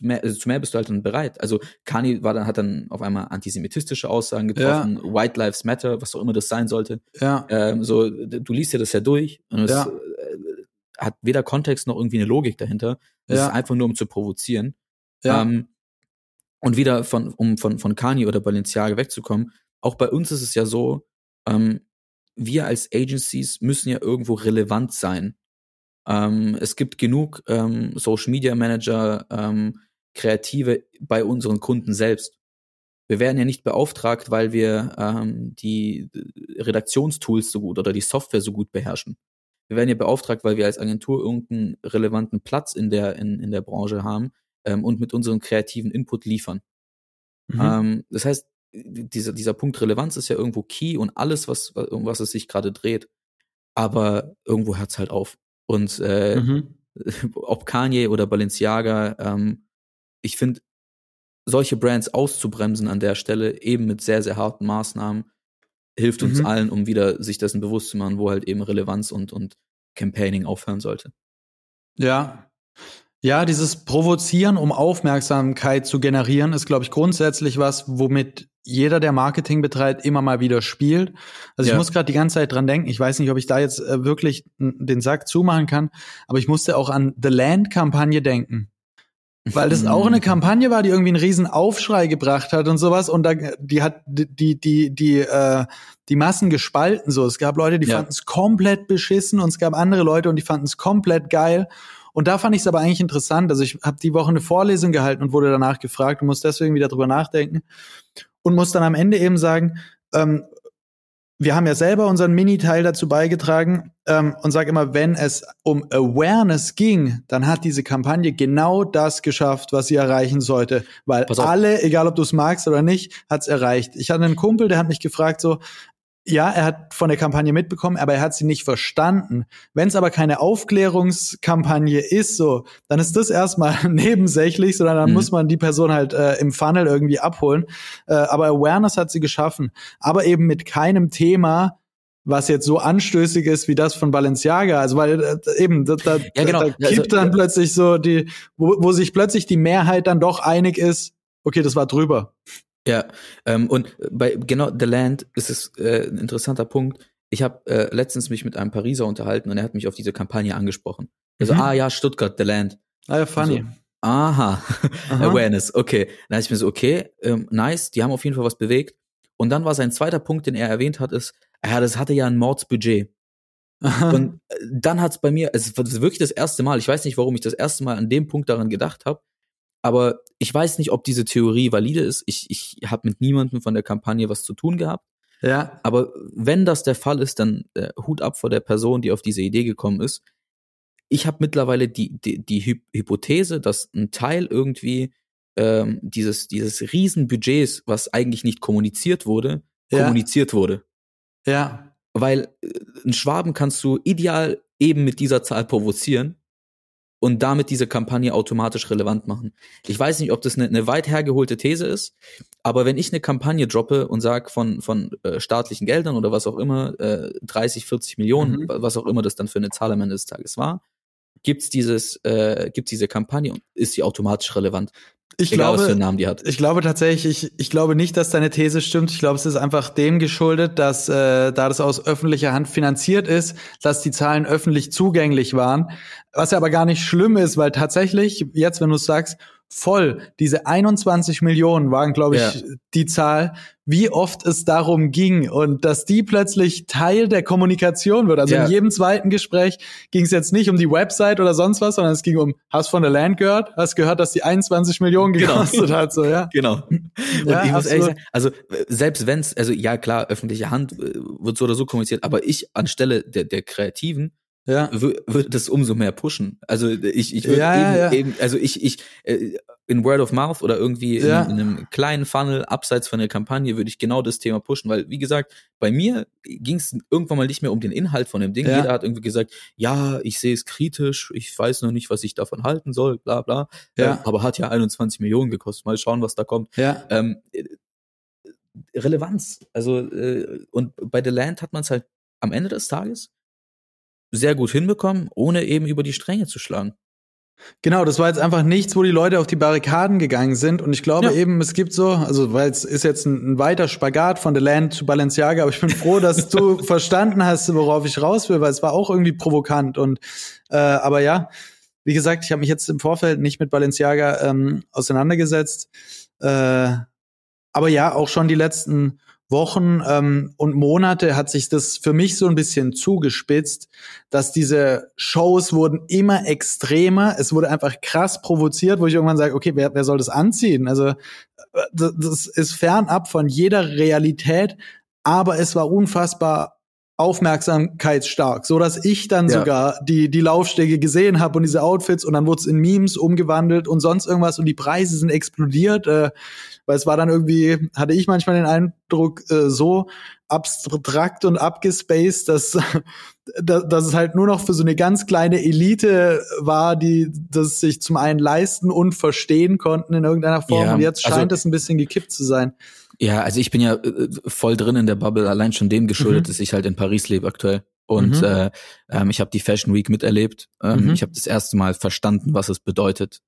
mehr, also zu mehr bist du halt dann bereit. Also Kanye war dann, hat dann auf einmal antisemitistische Aussagen getroffen, White Lives Matter, was auch immer das sein sollte. Ja. Ähm, so, du liest dir das ja durch und es Ja. äh, hat weder Kontext noch irgendwie eine Logik dahinter. Es Ja. ist einfach nur, um zu provozieren. Ja. Ähm, und wieder von, um von, von Kanye oder Balenciaga wegzukommen, auch bei uns ist es ja so, ähm, wir als Agencies müssen ja irgendwo relevant sein. Ähm, es gibt genug ähm, Social Media Manager, ähm, Kreative bei unseren Kunden selbst. Wir werden ja nicht beauftragt, weil wir ähm, die Redaktionstools so gut oder die Software so gut beherrschen. Wir werden ja beauftragt, weil wir als Agentur irgendeinen relevanten Platz in der, in, in der Branche haben ähm, und mit unserem kreativen Input liefern. Mhm. Ähm, das heißt, dieser, dieser Punkt Relevanz ist ja irgendwo key und alles, was, um was es sich gerade dreht. Aber irgendwo hört's halt auf. Und äh, Mhm. ob Kanye oder Balenciaga, ähm, ich finde, solche Brands auszubremsen an der Stelle, eben mit sehr, sehr harten Maßnahmen, hilft uns Mhm. allen, um wieder sich dessen bewusst zu machen, wo halt eben Relevanz und, und Campaigning aufhören sollte. Ja. Ja, dieses Provozieren, um Aufmerksamkeit zu generieren, ist, glaube ich, grundsätzlich was, womit jeder, der Marketing betreibt, immer mal wieder spielt. Also Ja. ich muss gerade die ganze Zeit dran denken. Ich weiß nicht, ob ich da jetzt äh, wirklich den Sack zumachen kann, aber ich musste auch an The Land-Kampagne denken. Weil das auch eine Kampagne war, die irgendwie einen riesen Aufschrei gebracht hat und sowas. Und da, die hat die, die, die, die, äh, die Massen gespalten. So, es gab Leute, die Ja. fanden es komplett beschissen und es gab andere Leute und die fanden es komplett geil. Und da fand ich es aber eigentlich interessant. Also ich habe die Woche eine Vorlesung gehalten und wurde danach gefragt und muss deswegen wieder drüber nachdenken und muss dann am Ende eben sagen, ähm, wir haben ja selber unseren Mini-Teil dazu beigetragen ähm, und sag immer, wenn es um Awareness ging, dann hat diese Kampagne genau das geschafft, was sie erreichen sollte. Weil alle, egal ob du es magst oder nicht, hat's erreicht. Ich hatte einen Kumpel, der hat mich gefragt so, ja, er hat von der Kampagne mitbekommen, aber er hat sie nicht verstanden. Wenn es aber keine Aufklärungskampagne ist, so, dann ist das erstmal nebensächlich, sondern dann Mhm. muss man die Person halt äh, im Funnel irgendwie abholen. Äh, aber Awareness hat sie geschaffen, aber eben mit keinem Thema, was jetzt so anstößig ist wie das von Balenciaga. Also weil äh, eben da, da, Ja, genau. da Also, kippt dann plötzlich so die, wo, wo sich plötzlich die Mehrheit dann doch einig ist. Okay, das war drüber. Ja, ähm, und bei genau The Land ist es äh, ein interessanter Punkt. Ich habe äh, letztens mich mit einem Pariser unterhalten und er hat mich auf diese Kampagne angesprochen. Also, Mhm. ah ja, Stuttgart, The Land. Ah ja, funny. Aha, Aha. Awareness, okay. Dann dachte ich mir so, okay, ähm, nice, die haben auf jeden Fall was bewegt. Und dann war sein zweiter Punkt, den er erwähnt hat, ist, ja, das hatte ja ein Mordsbudget. Aha. Und äh, dann hat's bei mir, es war wirklich das erste Mal, ich weiß nicht, warum ich das erste Mal an dem Punkt daran gedacht habe, aber ich weiß nicht, ob diese Theorie valide ist. Ich, ich habe mit niemandem von der Kampagne was zu tun gehabt. ja, Aber wenn das der Fall ist, dann äh, Hut ab vor der Person, die auf diese Idee gekommen ist. Ich habe mittlerweile die, die, die Hy Hypothese, dass ein Teil irgendwie ähm, dieses, dieses Riesenbudgets, was eigentlich nicht kommuniziert wurde, Ja. kommuniziert wurde. ja, Weil äh, einen Schwaben kannst du ideal eben mit dieser Zahl provozieren und damit diese Kampagne automatisch relevant machen. Ich weiß nicht, ob das eine, eine weit hergeholte These ist, aber wenn ich eine Kampagne droppe und sag von, von äh, staatlichen Geldern oder was auch immer, äh, 30, 40 Millionen, Mhm. was auch immer das dann für eine Zahl am Ende des Tages war, gibt's dieses, äh, gibt's diese Kampagne und ist sie automatisch relevant. ich Egal, was für glaube, einen Namen die hat. ich glaube tatsächlich, ich, ich glaube nicht, dass deine These stimmt. Ich glaube, es ist einfach dem geschuldet, dass äh, da das aus öffentlicher Hand finanziert ist, dass die Zahlen öffentlich zugänglich waren. Was ja aber gar nicht schlimm ist, weil tatsächlich, jetzt, wenn du es sagst, voll, diese 21 Millionen waren, glaube ich, Ja. die Zahl, wie oft es darum ging und dass die plötzlich Teil der Kommunikation wird. Also Ja. in jedem zweiten Gespräch ging es jetzt nicht um die Website oder sonst was, sondern es ging um, hast von der Land gehört? Hast gehört, dass die 21 Millionen Genau. gekostet hat, so, ja. Genau. Und Ja, ich muss ehrlich sagen, also äh, selbst wenn's, also ja klar, öffentliche Hand äh, wird so oder so kommuniziert, aber ich anstelle der, der Kreativen Ja. wü- würde das umso mehr pushen. Also ich, ich würde Ja, eben, ja, eben, also ich, ich, äh, in Word of Mouth oder irgendwie in, in einem kleinen Funnel abseits von der Kampagne würde ich genau das Thema pushen, weil wie gesagt, bei mir ging es irgendwann mal nicht mehr um den Inhalt von dem Ding. Jeder hat irgendwie gesagt, ja, ich sehe es kritisch, ich weiß noch nicht, was ich davon halten soll, bla bla. Ja. Äh, aber hat ja 21 Millionen gekostet. Mal schauen, was da kommt. Ja. Ähm, Relevanz. Also, äh, und bei The Land hat man es halt am Ende des Tages sehr gut hinbekommen, ohne eben über die Stränge zu schlagen. Genau, das war jetzt einfach nichts, wo die Leute auf die Barrikaden gegangen sind. Und ich glaube ja. eben, es gibt so, also weil es ist jetzt ein, ein, weiter Spagat von The Land zu Balenciaga, aber ich bin froh, dass du verstanden hast, worauf ich raus will, weil es war auch irgendwie provokant. Und äh, aber ja, wie gesagt, ich habe mich jetzt im Vorfeld nicht mit Balenciaga ähm, auseinandergesetzt. Äh, aber ja, auch schon die letzten Wochen ähm, und Monate hat sich das für mich so ein bisschen zugespitzt, dass diese Shows wurden immer extremer. Es wurde einfach krass provoziert, wo ich irgendwann sage, okay, wer, wer soll das anziehen? Also äh, das ist fernab von jeder Realität, aber es war unfassbar aufmerksamkeitsstark, so dass ich dann ja. sogar die die Laufstege gesehen habe und diese Outfits und dann wurde es in Memes umgewandelt und sonst irgendwas und die Preise sind explodiert. Äh, weil es war dann irgendwie, hatte ich manchmal den Eindruck, äh, so abstrakt und abgespaced, dass, dass, dass es halt nur noch für so eine ganz kleine Elite war, die das sich zum einen leisten und verstehen konnten in irgendeiner Form. Ja, und jetzt scheint also, es ein bisschen gekippt zu sein. Ja, also ich bin ja äh, voll drin in der Bubble, allein schon dem geschuldet, mhm. dass ich halt in Paris lebe aktuell. Und mhm. äh, ähm, ich habe die Fashion Week miterlebt. Ähm, mhm. Ich habe das erste Mal verstanden, was es bedeutet,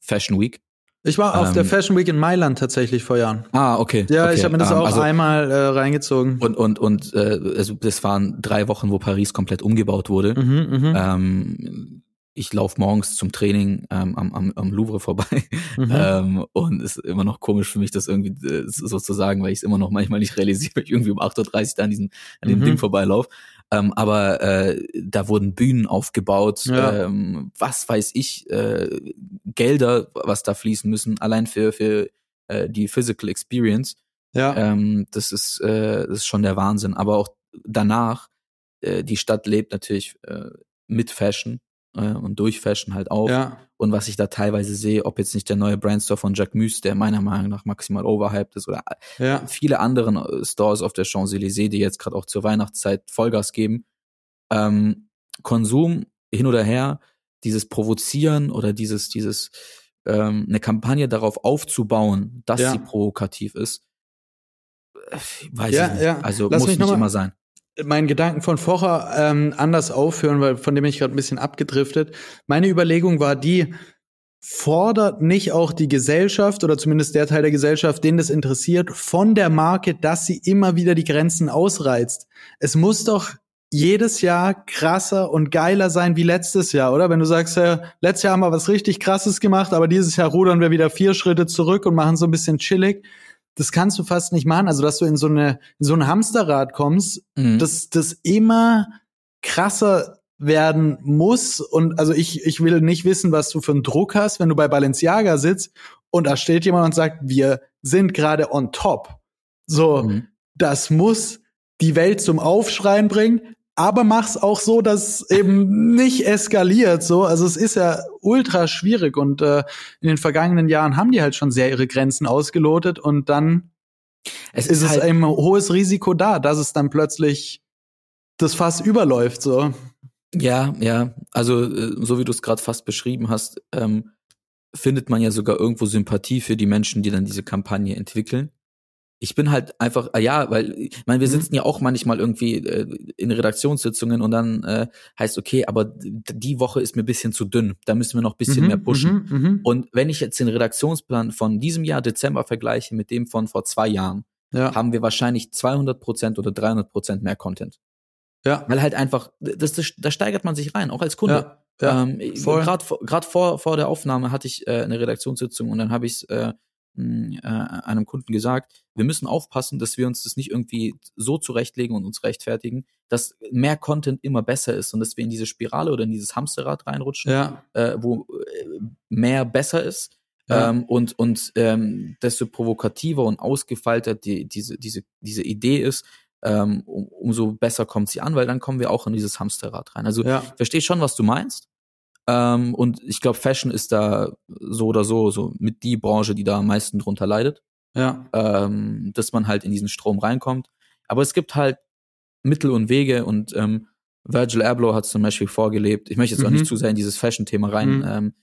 Fashion Week. Ich war auf ähm, der Fashion Week in Mailand tatsächlich vor Jahren. Ah, okay. Ja, okay. ich habe mir das ähm, auch also, einmal äh, reingezogen. Und und und äh, also das waren drei Wochen, wo Paris komplett umgebaut wurde. Mhm, mhm. ähm, ich laufe morgens zum Training ähm, am, am, am Louvre vorbei mhm. ähm, und es ist immer noch komisch für mich, das irgendwie äh, so zu sagen, weil ich es immer noch manchmal nicht realisiere, weil ich irgendwie um 8.30 Uhr da an diesem an dem mhm. Ding vorbeilaufe. Ähm, aber äh, da wurden Bühnen aufgebaut, ja. ähm, was weiß ich, äh, Gelder, was da fließen müssen, allein für, für äh, die Physical Experience. Ja. Ähm, das ist, äh, das ist schon der Wahnsinn. Aber auch danach, äh, die Stadt lebt natürlich äh, mit Fashion äh, und durch Fashion halt auch. Ja. Und was ich da teilweise sehe, ob jetzt nicht der neue Brandstore von Jacques Mus, der meiner Meinung nach maximal overhyped ist, oder ja. viele anderen äh, Stores auf der Champs-Élysées, die jetzt gerade auch zur Weihnachtszeit Vollgas geben. Ähm, Konsum hin oder her, dieses Provozieren oder dieses, dieses, ähm, eine Kampagne darauf aufzubauen, dass ja. sie provokativ ist, äh, weiß ja, ich nicht. Also Lass muss nicht immer sein meinen Gedanken von vorher ähm, anders aufhören, weil von dem bin ich gerade ein bisschen abgedriftet. Meine Überlegung war die, fordert nicht auch die Gesellschaft oder zumindest der Teil der Gesellschaft, den das interessiert, von der Marke, dass sie immer wieder die Grenzen ausreizt. Es muss doch jedes Jahr krasser und geiler sein wie letztes Jahr, oder? Wenn du sagst, ja, letztes Jahr haben wir was richtig krasses gemacht, aber dieses Jahr rudern wir wieder vier Schritte zurück und machen so ein bisschen chillig das kannst du fast nicht machen. Also, dass du in so eine in so ein Hamsterrad kommst, mhm. dass das immer krasser werden muss. Und also ich, ich will nicht wissen, was du für einen Druck hast, wenn du bei Balenciaga sitzt und da steht jemand und sagt, wir sind gerade on top. So, mhm. das muss die Welt zum Aufschreien bringen aber mach's auch so, dass eben nicht eskaliert. So, also es ist ja ultra schwierig und äh, in den vergangenen Jahren haben die halt schon sehr ihre Grenzen ausgelotet und dann es ist, ist halt es ein hohes Risiko da, dass es dann plötzlich das Fass überläuft. So. Ja, ja. Also äh, so wie du es gerade fast beschrieben hast, ähm, findet man ja sogar irgendwo Sympathie für die Menschen, die dann diese Kampagne entwickeln ich bin halt einfach, ah ja, weil, ich meine, wir mhm. sitzen ja auch manchmal irgendwie äh, in Redaktionssitzungen und dann äh, heißt, okay, aber die Woche ist mir bisschen zu dünn, da müssen wir noch bisschen mhm, mehr pushen. Mhm, mhm, und wenn ich jetzt den Redaktionsplan von diesem Jahr Dezember vergleiche mit dem von vor zwei Jahren, ja. haben wir wahrscheinlich 200 Prozent oder 300 Prozent mehr Content. Ja. Weil halt einfach, das, das, da steigert man sich rein, auch als Kunde. Ja. Ja, ähm, Gerade vor, vor der Aufnahme hatte ich äh, eine Redaktionssitzung und dann habe ich äh, äh, einem Kunden gesagt, wir müssen aufpassen, dass wir uns das nicht irgendwie so zurechtlegen und uns rechtfertigen, dass mehr Content immer besser ist und dass wir in diese Spirale oder in dieses Hamsterrad reinrutschen, ja. äh, wo äh, mehr besser ist. Ja. Ähm, und und ähm, desto provokativer und ausgefeilter die, diese, diese, diese Idee ist, ähm, um, umso besser kommt sie an, weil dann kommen wir auch in dieses Hamsterrad rein. Also ja. ich verstehe schon, was du meinst. Ähm, und ich glaube, Fashion ist da so oder so, so mit die Branche, die da am meisten drunter leidet. Ja. Ähm, dass man halt in diesen Strom reinkommt. Aber es gibt halt Mittel und Wege und ähm, Virgil Abloh hat zum Beispiel vorgelebt, ich möchte jetzt mhm. auch nicht mhm. zu sehr in dieses Fashion-Thema rein, mhm. ähm,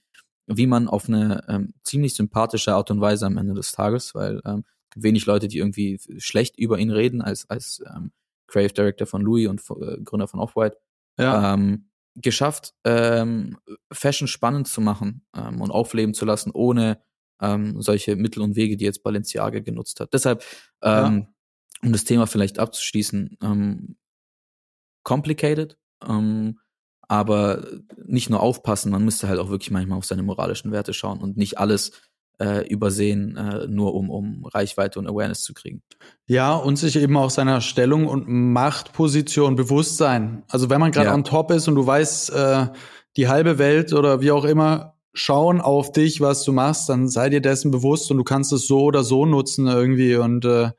wie man auf eine ähm, ziemlich sympathische Art und Weise am Ende des Tages, weil ähm, wenig Leute, die irgendwie schlecht über ihn reden als, als ähm, Creative Director von Louis und äh, Gründer von Off-White. Ja. Ähm, geschafft, ähm, Fashion spannend zu machen ähm, und aufleben zu lassen, ohne ähm, solche Mittel und Wege, die jetzt Balenciaga genutzt hat. Deshalb, ähm, um das Thema vielleicht abzuschließen, ähm, complicated, ähm, aber nicht nur aufpassen, man müsste halt auch wirklich manchmal auf seine moralischen Werte schauen und nicht alles äh, übersehen, äh, nur um, um Reichweite und Awareness zu kriegen. Ja, und sich eben auch seiner Stellung und Machtposition bewusst sein. Also wenn man gerade Ja. on top ist und du weißt, äh, die halbe Welt oder wie auch immer schauen auf dich, was du machst, dann sei dir dessen bewusst und du kannst es so oder so nutzen irgendwie und äh,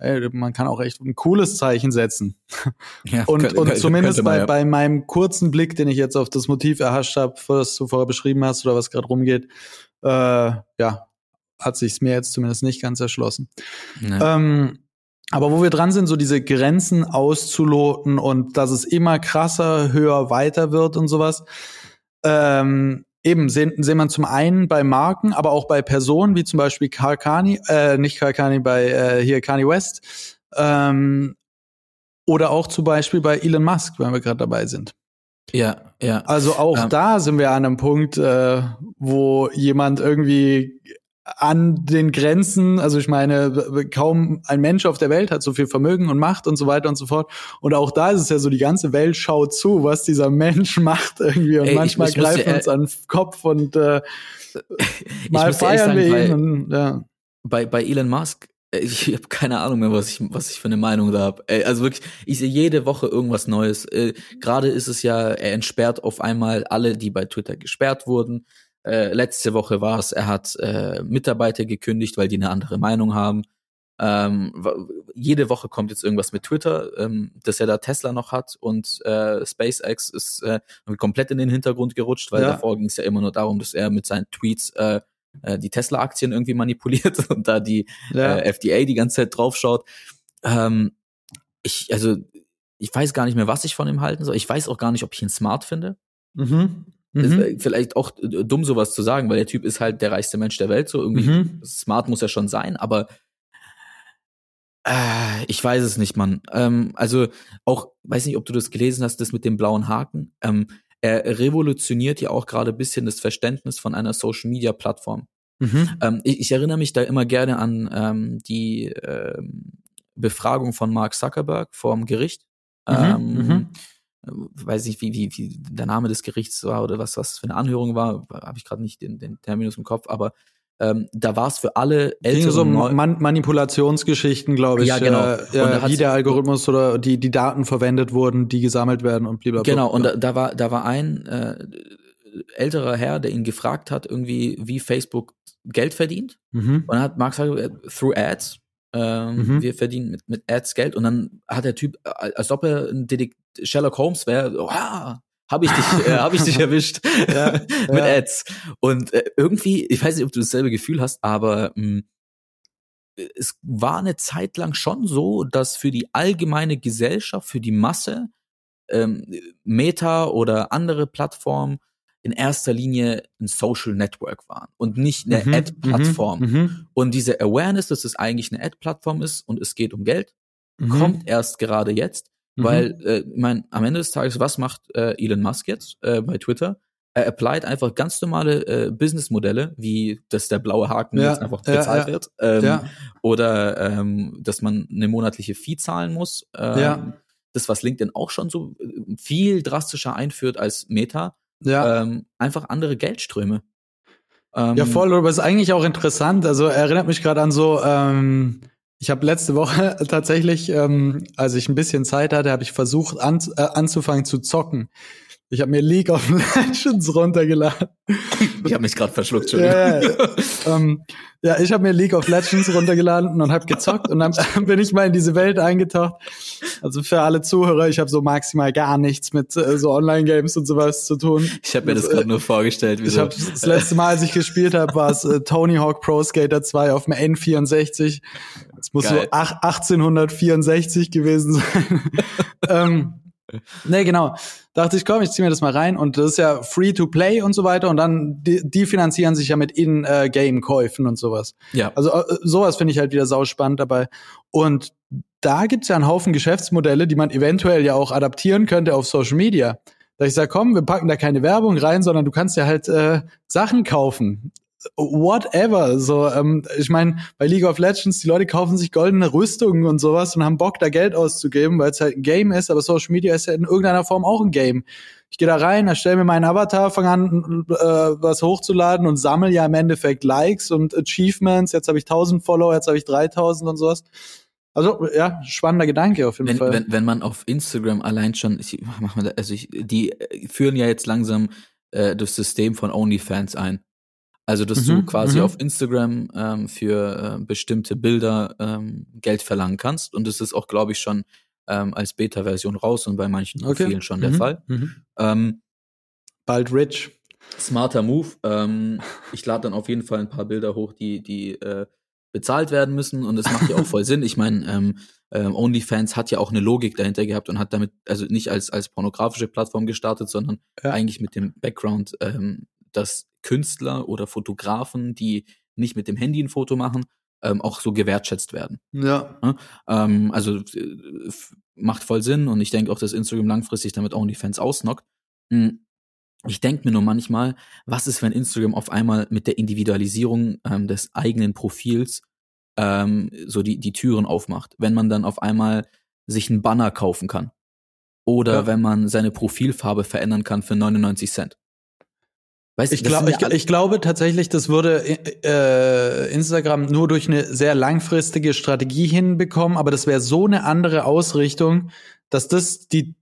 ey, man kann auch echt ein cooles Zeichen setzen. Ja, Und, könnte- und zumindest man bei, ja. bei meinem kurzen Blick, den ich jetzt auf das Motiv erhascht habe, was du vorher beschrieben hast oder was gerade rumgeht, äh, ja, hat sich's mir jetzt zumindest nicht ganz erschlossen. Ja. Ähm, aber wo wir dran sind, so diese Grenzen auszuloten und dass es immer krasser, höher, weiter wird und sowas. Ähm, eben sehen, sehen man zum einen bei Marken, aber auch bei Personen, wie zum Beispiel Karl Kani, äh, nicht Karl Kani, bei äh, hier Kanye West. Ähm, oder auch zum Beispiel bei Elon Musk, wenn wir gerade dabei sind. Ja, ja. Also auch Ähm. da sind wir an einem Punkt, äh, wo jemand irgendwie an den Grenzen, also ich meine, kaum ein Mensch auf der Welt hat so viel Vermögen und Macht und so weiter und so fort. Und auch da ist es ja so, die ganze Welt schaut zu, was dieser Mensch macht irgendwie. Und Ey, manchmal greifen äh, uns an den Kopf und äh, mal feiern wir sagen, ihn. weil- Und, ja. bei, bei Elon Musk, ich habe keine Ahnung mehr, was ich, was ich für eine Meinung da habe. Also wirklich, ich sehe jede Woche irgendwas Neues. Äh, Gerade ist es ja, er entsperrt auf einmal alle, die bei Twitter gesperrt wurden. Äh, letzte Woche war es, er hat äh, Mitarbeiter gekündigt, weil die eine andere Meinung haben. Ähm, jede Woche kommt jetzt irgendwas mit Twitter, ähm, dass er da Tesla noch hat und äh, SpaceX ist äh, komplett in den Hintergrund gerutscht, weil Ja. davor ging es ja immer nur darum, dass er mit seinen Tweets äh, äh, die Tesla-Aktien irgendwie manipuliert und da die Ja. äh, FDA die ganze Zeit draufschaut. Ähm, ich, also, ich weiß gar nicht mehr, was ich von ihm halten soll. Ich weiß auch gar nicht, ob ich ihn smart finde. Mhm. Mhm. äh, vielleicht auch äh, dumm, sowas zu sagen, weil der Typ ist halt der reichste Mensch der Welt. So irgendwie Mhm. smart muss er schon sein, aber äh, ich weiß es nicht, Mann. Ähm, also auch, weiß nicht, ob du das gelesen hast, das mit dem blauen Haken. Ähm, er revolutioniert ja auch gerade ein bisschen das Verständnis von einer Social Media Plattform. Mhm. Ähm, ich, ich erinnere mich da immer gerne an ähm, die ähm, Befragung von Mark Zuckerberg vorm Gericht. Mhm, Ähm, mhm. äh, Weiß nicht, wie, wie, wie der Name des Gerichts war oder was was für eine Anhörung war, habe ich gerade nicht den, den Terminus im Kopf, aber ähm, da war es für alle Ging älteren so um Neu- Man Manipulationsgeschichten, glaube ich. Ja, genau. Äh, ja, hat's- wie der Algorithmus oder die, die Daten verwendet wurden, die gesammelt werden und blablabla. Genau, und da, da war da war ein äh, älterer Herr, der ihn gefragt hat, irgendwie, wie Facebook Geld verdient. Mhm. Und dann hat Mark Zuckerberg äh, through Ads. Ähm, Mhm. Wir verdienen mit, mit Ads Geld. Und dann hat der Typ, äh, als ob er ein Detek Sherlock Holmes wäre, oh, habe ich dich, äh, habe ich dich erwischt Ja, mit ja. Ads. Und äh, irgendwie, ich weiß nicht, ob du dasselbe Gefühl hast, aber mh, es war eine Zeit lang schon so, dass für die allgemeine Gesellschaft, für die Masse, ähm, Meta oder andere Plattformen in erster Linie ein Social Network waren und nicht eine Mhm, Ad-Plattform. mhm, mhm, Und diese Awareness, dass es eigentlich eine Ad-Plattform ist und es geht um Geld, mhm. kommt erst gerade jetzt, Mhm. weil, äh, ich mein, am Ende des Tages, was macht äh, Elon Musk jetzt äh, bei Twitter? Er applied einfach ganz normale äh, Businessmodelle, wie dass der blaue Haken Ja, jetzt einfach ja, bezahlt ja. wird, ähm, Ja. oder ähm, dass man eine monatliche Fee zahlen muss. Ähm, Ja. Das, was LinkedIn auch schon so äh, viel drastischer einführt als Meta, Ja. ähm, einfach andere Geldströme. Ähm, Ja, voll, aber es ist eigentlich auch interessant. Also erinnert mich gerade an so, ähm, ich habe letzte Woche tatsächlich, ähm, als ich ein bisschen Zeit hatte, habe ich versucht an, äh, anzufangen zu zocken. Ich habe mir League of Legends runtergeladen. Ich habe mich gerade verschluckt, Entschuldigung. Ja, ja, ähm, ja, ich habe mir League of Legends runtergeladen und habe gezockt und dann bin ich mal in diese Welt eingetaucht. Also für alle Zuhörer, ich habe so maximal gar nichts mit äh, so Online-Games und sowas zu tun. Ich habe mir das gerade nur vorgestellt. Wie Ich so, habe das letzte Mal, als ich gespielt habe, war es äh, Tony Hawk Pro Skater 2 auf dem N64. Es muss Geil. so ach, 1864 gewesen sein. ähm, Nee, genau. Dachte ich, komm, ich zieh mir das mal rein und das ist ja free to play und so weiter und dann die, die finanzieren sich ja mit In-Game-Käufen und sowas. Ja. Also äh, sowas finde ich halt wieder sauspannend dabei. Und da gibt's ja einen Haufen Geschäftsmodelle, die man eventuell ja auch adaptieren könnte auf Social Media. Da ich sage, komm, wir packen da keine Werbung rein, sondern du kannst ja halt äh, Sachen kaufen whatever. So, ähm, ich meine, bei League of Legends, die Leute kaufen sich goldene Rüstungen und sowas und haben Bock, da Geld auszugeben, weil es halt ein Game ist, aber Social Media ist ja in irgendeiner Form auch ein Game. Ich gehe da rein, erstelle mir meinen Avatar, fange an, äh, was hochzuladen und sammle ja im Endeffekt Likes und Achievements. Jetzt habe ich 1000 Follower, jetzt habe ich 3000 und sowas. Also ja, spannender Gedanke auf jeden wenn, Fall. Wenn, wenn man auf Instagram allein schon, ich, mach mal, also ich, die führen ja jetzt langsam äh, das System von OnlyFans ein. Also, dass mhm, du quasi mhm. auf Instagram ähm, für äh, bestimmte Bilder ähm, Geld verlangen kannst. Und das ist auch, glaube ich, schon ähm, als Beta-Version raus und bei manchen okay. Profilen schon mhm. der Fall. Mhm. Ähm, Bald rich. Smarter Move. Ähm, ich lade dann auf jeden Fall ein paar Bilder hoch, die, die äh, bezahlt werden müssen. Und das macht ja auch voll Sinn. Ich meine, ähm, OnlyFans hat ja auch eine Logik dahinter gehabt und hat damit, also nicht als, als pornografische Plattform gestartet, sondern ja. eigentlich mit dem Background, dass Künstler oder Fotografen, die nicht mit dem Handy ein Foto machen, ähm, auch so gewertschätzt werden. Ja. ja? Ähm, also äh, macht voll Sinn und ich denke auch, dass Instagram langfristig damit OnlyFans ausnockt. Hm. Ich denke mir nur manchmal, was ist, wenn Instagram auf einmal mit der Individualisierung ähm, des eigenen Profils ähm, so die, die Türen aufmacht, wenn man dann auf einmal sich einen Banner kaufen kann. Oder ja. wenn man seine Profilfarbe verändern kann für 99 Cent. Weißt, ich, glaub, ich, ich, glaube tatsächlich, das würde äh, Instagram nur durch eine sehr langfristige Strategie hinbekommen, aber das wäre so eine andere Ausrichtung, dass das die,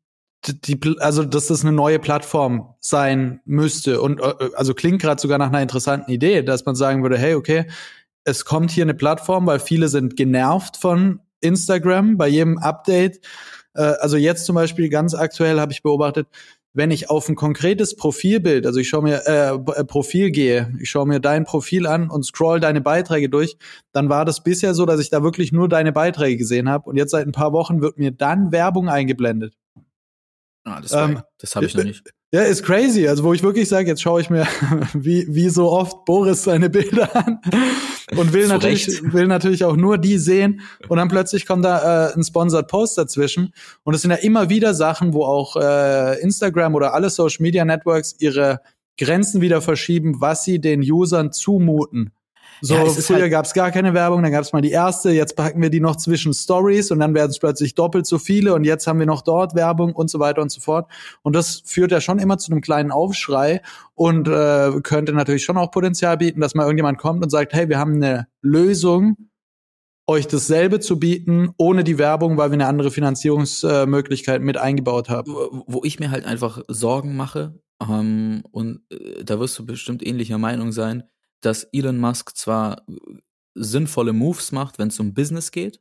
die also dass das eine neue Plattform sein müsste und äh, also klingt gerade sogar nach einer interessanten Idee, dass man sagen würde, hey, okay, es kommt hier eine Plattform, weil viele sind genervt von Instagram bei jedem Update. Äh, also jetzt zum Beispiel ganz aktuell habe ich beobachtet, wenn ich auf ein konkretes Profilbild, also ich schaue mir äh, äh, Profil gehe, ich schaue mir dein Profil an und scroll deine Beiträge durch, dann war das bisher so, dass ich da wirklich nur deine Beiträge gesehen habe und jetzt seit ein paar Wochen wird mir dann Werbung eingeblendet. Ah, das, ähm, das habe ich noch nicht. Ja, ist crazy. Also wo ich wirklich sage, jetzt schaue ich mir wie, wie so oft Boris seine Bilder an und will natürlich will natürlich auch nur die sehen und dann plötzlich kommt da äh, ein Sponsored Post dazwischen und es sind ja immer wieder Sachen, wo auch äh, Instagram oder alle Social Media Networks ihre Grenzen wieder verschieben, was sie den Usern zumuten. So, ja, früher halt gab es gar keine Werbung, dann gab es mal die erste, jetzt packen wir die noch zwischen Stories und dann werden es plötzlich doppelt so viele und jetzt haben wir noch dort Werbung und so weiter und so fort. Und das führt ja schon immer zu einem kleinen Aufschrei und äh, könnte natürlich schon auch Potenzial bieten, dass mal irgendjemand kommt und sagt, hey, wir haben eine Lösung, euch dasselbe zu bieten, ohne die Werbung, weil wir eine andere Finanzierungsmöglichkeit mit eingebaut haben. Wo ich mir halt einfach Sorgen mache, ähm, und äh, da wirst du bestimmt ähnlicher Meinung sein, dass Elon Musk zwar sinnvolle Moves macht, wenn es um Business geht,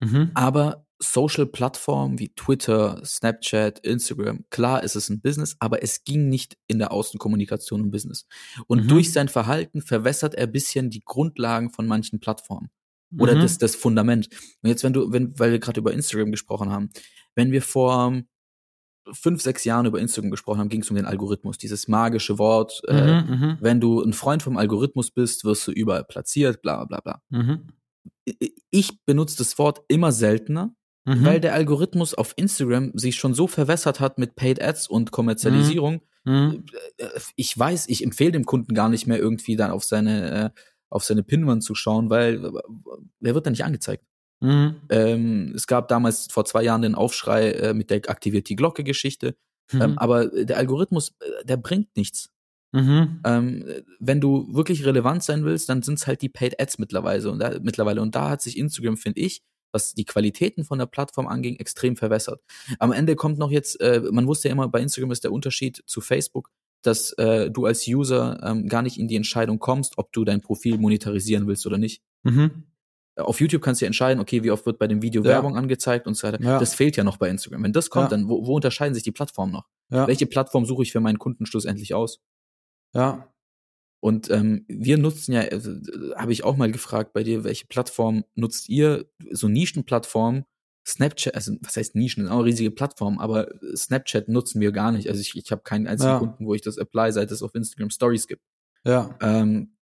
mhm. aber Social-Plattformen wie Twitter, Snapchat, Instagram, klar ist es ein Business, aber es ging nicht in der Außenkommunikation um Business. Und mhm. durch sein Verhalten verwässert er bisschen die Grundlagen von manchen Plattformen. Oder mhm. das, das Fundament. Und jetzt, wenn du, wenn, weil wir gerade über Instagram gesprochen haben, wenn wir vor fünf, sechs Jahren über Instagram gesprochen haben, ging es um den Algorithmus, dieses magische Wort. Mhm, äh, mhm. wenn du ein Freund vom Algorithmus bist, wirst du überall platziert, bla bla bla. Mhm. Ich benutze das Wort immer seltener, mhm. weil der Algorithmus auf Instagram sich schon so verwässert hat mit Paid Ads und Kommerzialisierung. Mhm. Mhm. Äh, ich weiß, ich empfehle dem Kunden gar nicht mehr irgendwie dann auf seine, äh, auf seine Pinwand zu schauen, weil wer wird da nicht angezeigt? Mhm. Ähm, es gab damals vor zwei Jahren den Aufschrei äh, mit der aktiviert die Glocke-Geschichte. Mhm. Ähm, aber der Algorithmus, äh, der bringt nichts. Mhm. Ähm, wenn du wirklich relevant sein willst, dann sind es halt die Paid Ads mittlerweile und da, mittlerweile. Und da hat sich Instagram, finde ich, was die Qualitäten von der Plattform anging, extrem verwässert. Am Ende kommt noch jetzt, äh, man wusste ja immer, bei Instagram ist der Unterschied zu Facebook, dass äh, du als User ähm, gar nicht in die Entscheidung kommst, ob du dein Profil monetarisieren willst oder nicht. Mhm auf YouTube kannst du entscheiden, okay, wie oft wird bei dem Video ja. Werbung angezeigt und so weiter. Ja. Das fehlt ja noch bei Instagram. Wenn das kommt, ja. dann wo, wo unterscheiden sich die Plattformen noch? Welche Plattform suche ich für meinen Kunden schlussendlich aus? Ja. Und ähm, wir nutzen ja, also, habe ich auch mal gefragt bei dir, welche Plattform nutzt ihr? So Nischenplattformen Snapchat, also was heißt Nischen, das ist auch eine riesige Plattform, aber Snapchat nutzen wir gar nicht. Also ich, ich habe keinen einzigen Ja. Kunden, wo ich das apply, seit es auf Instagram Stories gibt. Ja. Ähm, äh,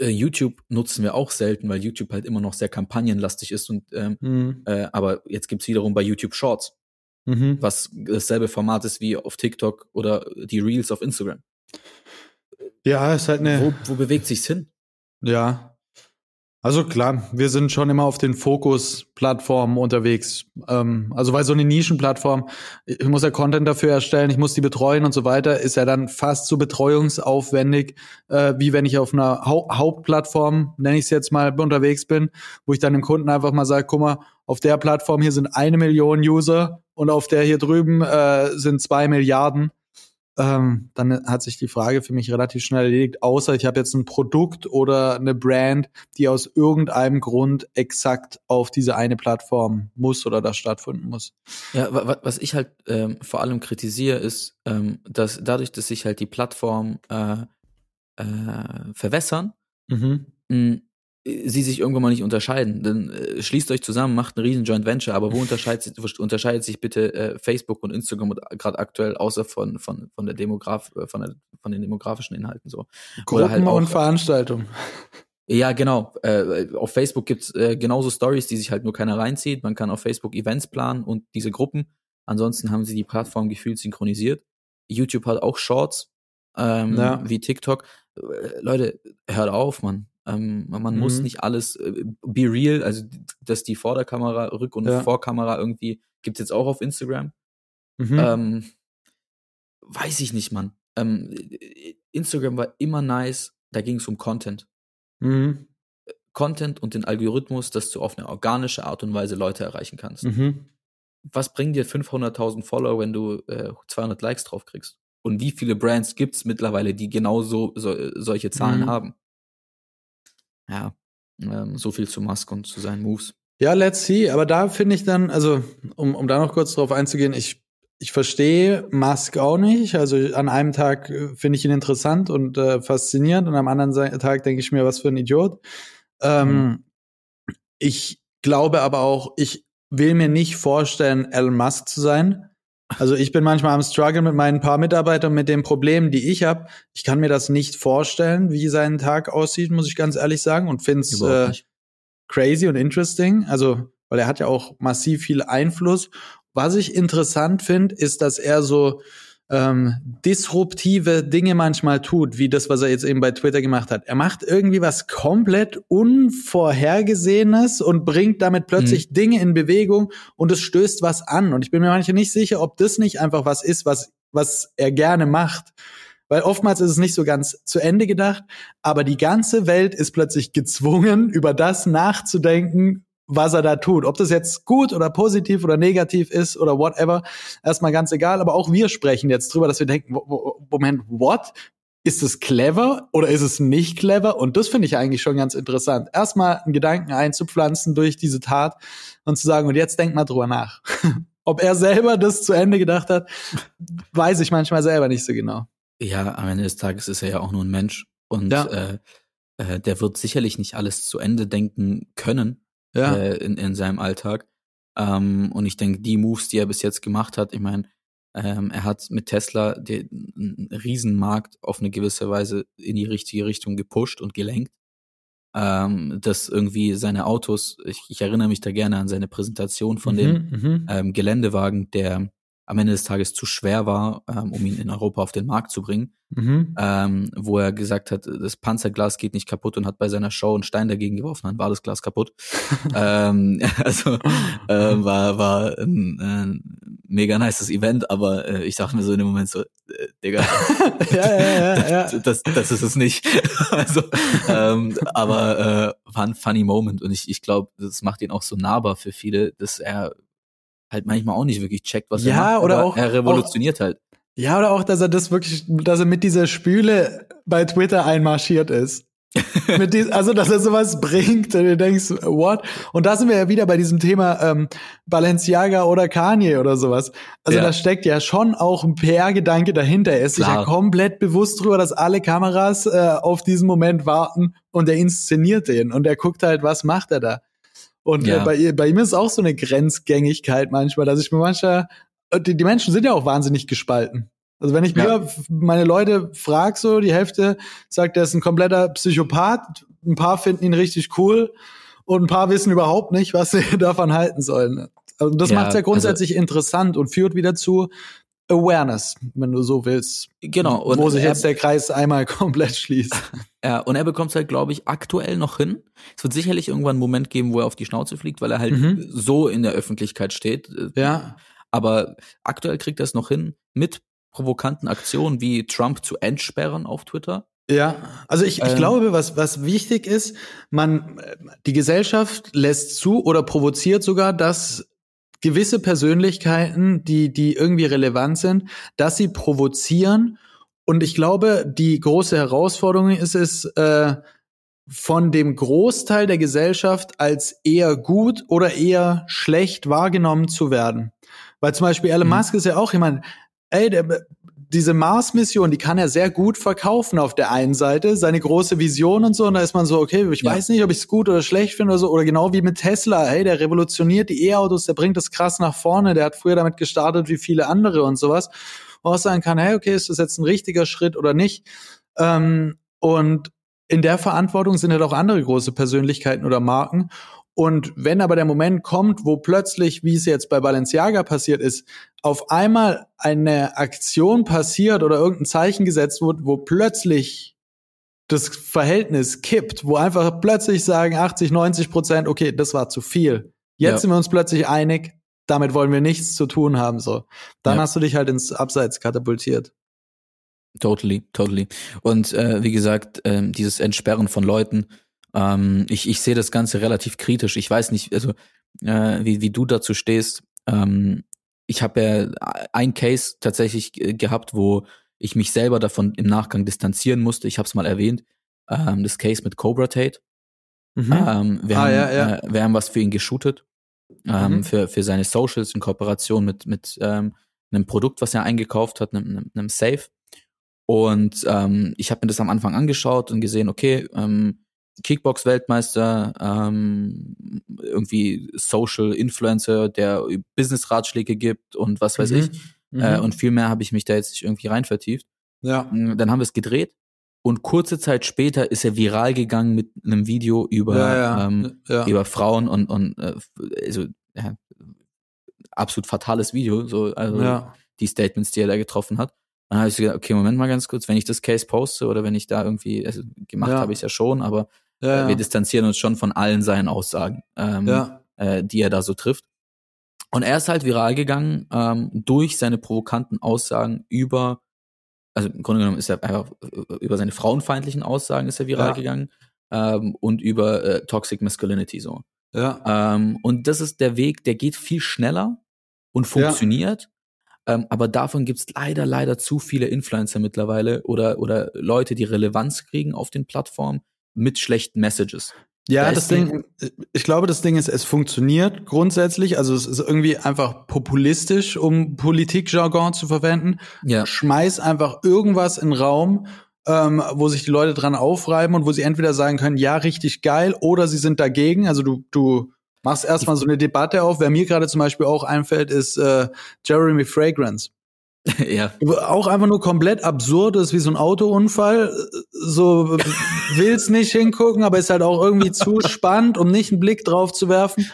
YouTube nutzen wir auch selten, weil YouTube halt immer noch sehr kampagnenlastig ist und ähm, Mhm. äh, aber jetzt gibt's wiederum bei YouTube Shorts, Mhm. was dasselbe Format ist wie auf TikTok oder die Reels auf Instagram. Ja, ist halt eine. Wo, wo bewegt sich's hin? Ja. Also klar, wir sind schon immer auf den Fokus-Plattformen unterwegs. Ähm, also weil so eine Nischenplattform, ich muss ja Content dafür erstellen, ich muss die betreuen und so weiter, ist ja dann fast so betreuungsaufwendig, äh, wie wenn ich auf einer Hau Hauptplattform, nenne ich es jetzt mal, unterwegs bin, wo ich dann dem Kunden einfach mal sage, guck mal, auf der Plattform hier sind eine Million User und auf der hier drüben äh, sind zwei Milliarden ähm, dann hat sich die Frage für mich relativ schnell erledigt, außer ich habe jetzt ein Produkt oder eine Brand, die aus irgendeinem Grund exakt auf diese eine Plattform muss oder da stattfinden muss. Ja, wa- wa- was ich halt ähm, vor allem kritisiere, ist, ähm, dass dadurch, dass sich halt die Plattformen äh, äh, verwässern, Mhm. Sie sich irgendwann mal nicht unterscheiden. Dann äh, schließt euch zusammen, macht ein riesen Joint Venture, aber wo unterscheidet, sich- wo unterscheidet sich bitte äh, Facebook und Instagram gerade aktuell, außer von, von, von der Demograf, äh, von, der, von den demografischen Inhalten so? Gruppen Oder halt auch- und Veranstaltungen. Ja, genau. Äh, auf Facebook gibt's äh, genauso Stories, die sich halt nur keiner reinzieht. Man kann auf Facebook Events planen und diese Gruppen. Ansonsten haben sie die Plattform gefühlt synchronisiert. YouTube hat auch Shorts, ähm, Ja. wie TikTok. Äh, Leute, hört auf, Mann. Ähm, man muss Mhm. nicht alles äh, be real, also dass die Vorderkamera, Rück- und Ja. Vorkamera irgendwie gibt's jetzt auch auf Instagram. Mhm. Ähm, weiß ich nicht, Mann. Ähm, Instagram war immer nice, da ging es um Content. mhm. Content und den Algorithmus, dass du auf eine organische Art und Weise Leute erreichen kannst. Mhm. Was bringen dir 500.000 Follower, wenn du äh, 200 Likes drauf kriegst? Und wie viele Brands gibt's mittlerweile, die genau so, so solche Zahlen Mhm. haben? Ja, ähm, so viel zu Musk und zu seinen Moves. Ja, let's see. Aber da finde ich dann, also um, um da noch kurz drauf einzugehen, ich, ich verstehe Musk auch nicht. Also an einem Tag äh, finde ich ihn interessant und äh, faszinierend und am anderen Tag denke ich mir, was für ein Idiot. Ähm, Ich glaube aber auch, ich will mir nicht vorstellen, Elon Musk zu sein. Also ich bin manchmal am Struggle mit meinen paar Mitarbeitern, mit den Problemen, die ich habe. Ich kann mir das nicht vorstellen, wie sein Tag aussieht, muss ich ganz ehrlich sagen. Und finde es äh, crazy und interesting. Also, weil er hat ja auch massiv viel Einfluss. Was ich interessant finde, ist, dass er so ähm, disruptive Dinge manchmal tut, wie das, was er jetzt eben bei Twitter gemacht hat. Er macht irgendwie was komplett Unvorhergesehenes und bringt damit plötzlich Dinge in Bewegung und es stößt was an. Und ich bin mir manchmal nicht sicher, ob das nicht einfach was ist, was, was er gerne macht. Weil oftmals ist es nicht so ganz zu Ende gedacht, aber die ganze Welt ist plötzlich gezwungen, über das nachzudenken, was er da tut. Ob das jetzt gut oder positiv oder negativ ist oder whatever, erstmal ganz egal. Aber auch wir sprechen jetzt drüber, dass wir denken, Moment, what? Ist es clever oder ist es nicht clever? Und das finde ich eigentlich schon ganz interessant. Erstmal einen Gedanken einzupflanzen durch diese Tat und zu sagen, und jetzt denk mal drüber nach. Ob er selber das zu Ende gedacht hat, weiß ich manchmal selber nicht so genau. Ja, am Ende des Tages ist er ja auch nur ein Mensch und Ja. äh, äh, der wird sicherlich nicht alles zu Ende denken können Ja. äh, in, in seinem Alltag. Ähm, und ich denke, die Moves, die er bis jetzt gemacht hat, ich meine, ähm, er hat mit Tesla den einen Riesenmarkt auf eine gewisse Weise in die richtige Richtung gepusht und gelenkt. Ähm, dass irgendwie seine Autos, ich, ich erinnere mich da gerne an seine Präsentation von dem Mhm, mhm. ähm, Geländewagen, der am Ende des Tages zu schwer war, ähm, um ihn in Europa auf den Markt zu bringen, Mhm. ähm, wo er gesagt hat, das Panzerglas geht nicht kaputt und hat bei seiner Show einen Stein dagegen geworfen, dann war das Glas kaputt. ähm, also ähm, war war ein, ein mega nices Event, aber äh, ich dachte mir so in dem Moment so, äh, Digga, ja, ja, ja, ja. das, das, das ist es nicht. also, ähm, aber äh, war ein funny Moment und ich, ich glaube, das macht ihn auch so nahbar für viele, dass er halt manchmal auch nicht wirklich checkt, was Ja, er macht. oder auch- er revolutioniert halt. Ja, oder auch, dass er das wirklich, dass er mit dieser Spüle bei Twitter einmarschiert ist. mit dies, also, dass er sowas bringt und du denkst, what? Und da sind wir ja wieder bei diesem Thema ähm, Balenciaga oder Kanye oder sowas. Also Ja. da steckt ja schon auch ein PR-Gedanke dahinter. Er ist sich ja Klar. komplett bewusst drüber, dass alle Kameras äh, auf diesen Moment warten und er inszeniert den und er guckt halt, was macht er da. Und äh, Ja. bei, ihr- bei ihm ist auch so eine Grenzgängigkeit manchmal, dass ich mir manchmal, die, die Menschen sind ja auch wahnsinnig gespalten. Also wenn ich mir Ja. meine Leute frag, so die Hälfte sagt, er ist ein kompletter Psychopath, ein paar finden ihn richtig cool und ein paar wissen überhaupt nicht, was sie davon halten sollen. Also das Ja, macht ja grundsätzlich interessant und führt wieder zu Awareness, wenn du so willst. Genau. Und wo sich jetzt der Kreis einmal komplett schließt. Ja, und er bekommt es halt, glaube ich, aktuell noch hin. Es wird sicherlich irgendwann einen Moment geben, wo er auf die Schnauze fliegt, weil er halt Mhm. so in der Öffentlichkeit steht. Ja, Aber aktuell kriegt er es noch hin, mit provokanten Aktionen wie Trump zu entsperren auf Twitter. Ja, also ich, ich Ähm. glaube, was, was wichtig ist, man, die Gesellschaft lässt zu oder provoziert sogar, dass gewisse Persönlichkeiten, die, die irgendwie relevant sind, dass sie provozieren. Und ich glaube, die große Herausforderung ist es, äh, von dem Großteil der Gesellschaft als eher gut oder eher schlecht wahrgenommen zu werden. Weil zum Beispiel Elon Mhm. Musk ist ja auch jemand, ey, der, diese Mars-Mission, die kann er sehr gut verkaufen auf der einen Seite, seine große Vision und so, und da ist man so, okay, ich Ja. weiß nicht, ob ich es gut oder schlecht finde oder so, oder genau wie mit Tesla, hey, der revolutioniert die E-Autos, der bringt das krass nach vorne, der hat früher damit gestartet wie viele andere und sowas, wo man auch sagen kann, hey, okay, ist das jetzt ein richtiger Schritt oder nicht? Ähm, und in der Verantwortung sind halt auch andere große Persönlichkeiten oder Marken. Und wenn aber der Moment kommt, wo plötzlich, wie es jetzt bei Balenciaga passiert ist, auf einmal eine Aktion passiert oder irgendein Zeichen gesetzt wird, wo plötzlich das Verhältnis kippt, wo einfach plötzlich sagen 80, 90 Prozent, okay, das war zu viel. Jetzt Ja. sind wir uns plötzlich einig, damit wollen wir nichts zu tun haben, so. Dann Ja. hast du dich halt ins Abseits katapultiert. Totally, totally. Und äh, wie gesagt, ähm, dieses Entsperren von Leuten, ähm, ich, ich sehe das Ganze relativ kritisch. Ich weiß nicht, also äh, wie, wie du dazu stehst. Ähm, ich habe ja ein Case tatsächlich äh, gehabt, wo ich mich selber davon im Nachgang distanzieren musste. Ich habe es mal erwähnt. Ähm, das Case mit Cobra Tate. Mhm. Ähm, wir, Ah, haben, ja, ja. Äh, wir haben was für ihn geshootet. Ähm, Mhm. für, für seine Socials in Kooperation mit, mit ähm, einem Produkt, was er eingekauft hat, einem, einem, einem Safe. Und ähm, ich habe mir das am Anfang angeschaut und gesehen, okay, ähm, Kickbox-Weltmeister, ähm, irgendwie Social Influencer, der Business-Ratschläge gibt und was weiß Mhm. ich. Mhm. Äh, und viel mehr habe ich mich da jetzt nicht irgendwie rein vertieft. ja. Mm, Dann haben wir es gedreht und kurze Zeit später ist er viral gegangen mit einem Video über, ja, ja. Ähm, ja. über Frauen und, und äh, also, ja, absolut fatales Video, so, also die Statements, die er da getroffen hat. Dann habe ich so gedacht, okay, Moment mal ganz kurz, wenn ich das Case poste oder wenn ich da irgendwie, also gemacht habe ich es ja schon, aber Ja, äh, wir distanzieren uns schon von allen seinen Aussagen, ähm, ja. äh, die er da so trifft. Und er ist halt viral gegangen ähm, durch seine provokanten Aussagen über, also im Grunde genommen ist er einfach äh, über seine frauenfeindlichen Aussagen ist er viral Ja. gegangen ähm, und über äh, Toxic Masculinity so. ja. Ähm, und das ist der Weg, der geht viel schneller und funktioniert. Ähm, aber davon gibt's leider, leider zu viele Influencer mittlerweile oder, oder Leute, die Relevanz kriegen auf den Plattformen mit schlechten Messages. Ja, Da das Ding, ich glaube, das Ding ist, es funktioniert grundsätzlich. Also es ist irgendwie einfach populistisch, um Politikjargon zu verwenden. Ja. Schmeiß einfach irgendwas in den Raum, ähm, wo sich die Leute dran aufreiben und wo sie entweder sagen können, ja, richtig geil, oder sie sind dagegen. Also du, du machst erstmal so eine Debatte auf. Wer mir gerade zum Beispiel auch einfällt, ist äh, Jeremy Fragrance. ja. Auch einfach nur komplett absurd ist, wie so ein Autounfall. So will's nicht hingucken, aber ist halt auch irgendwie zu spannend, um nicht einen Blick drauf zu werfen.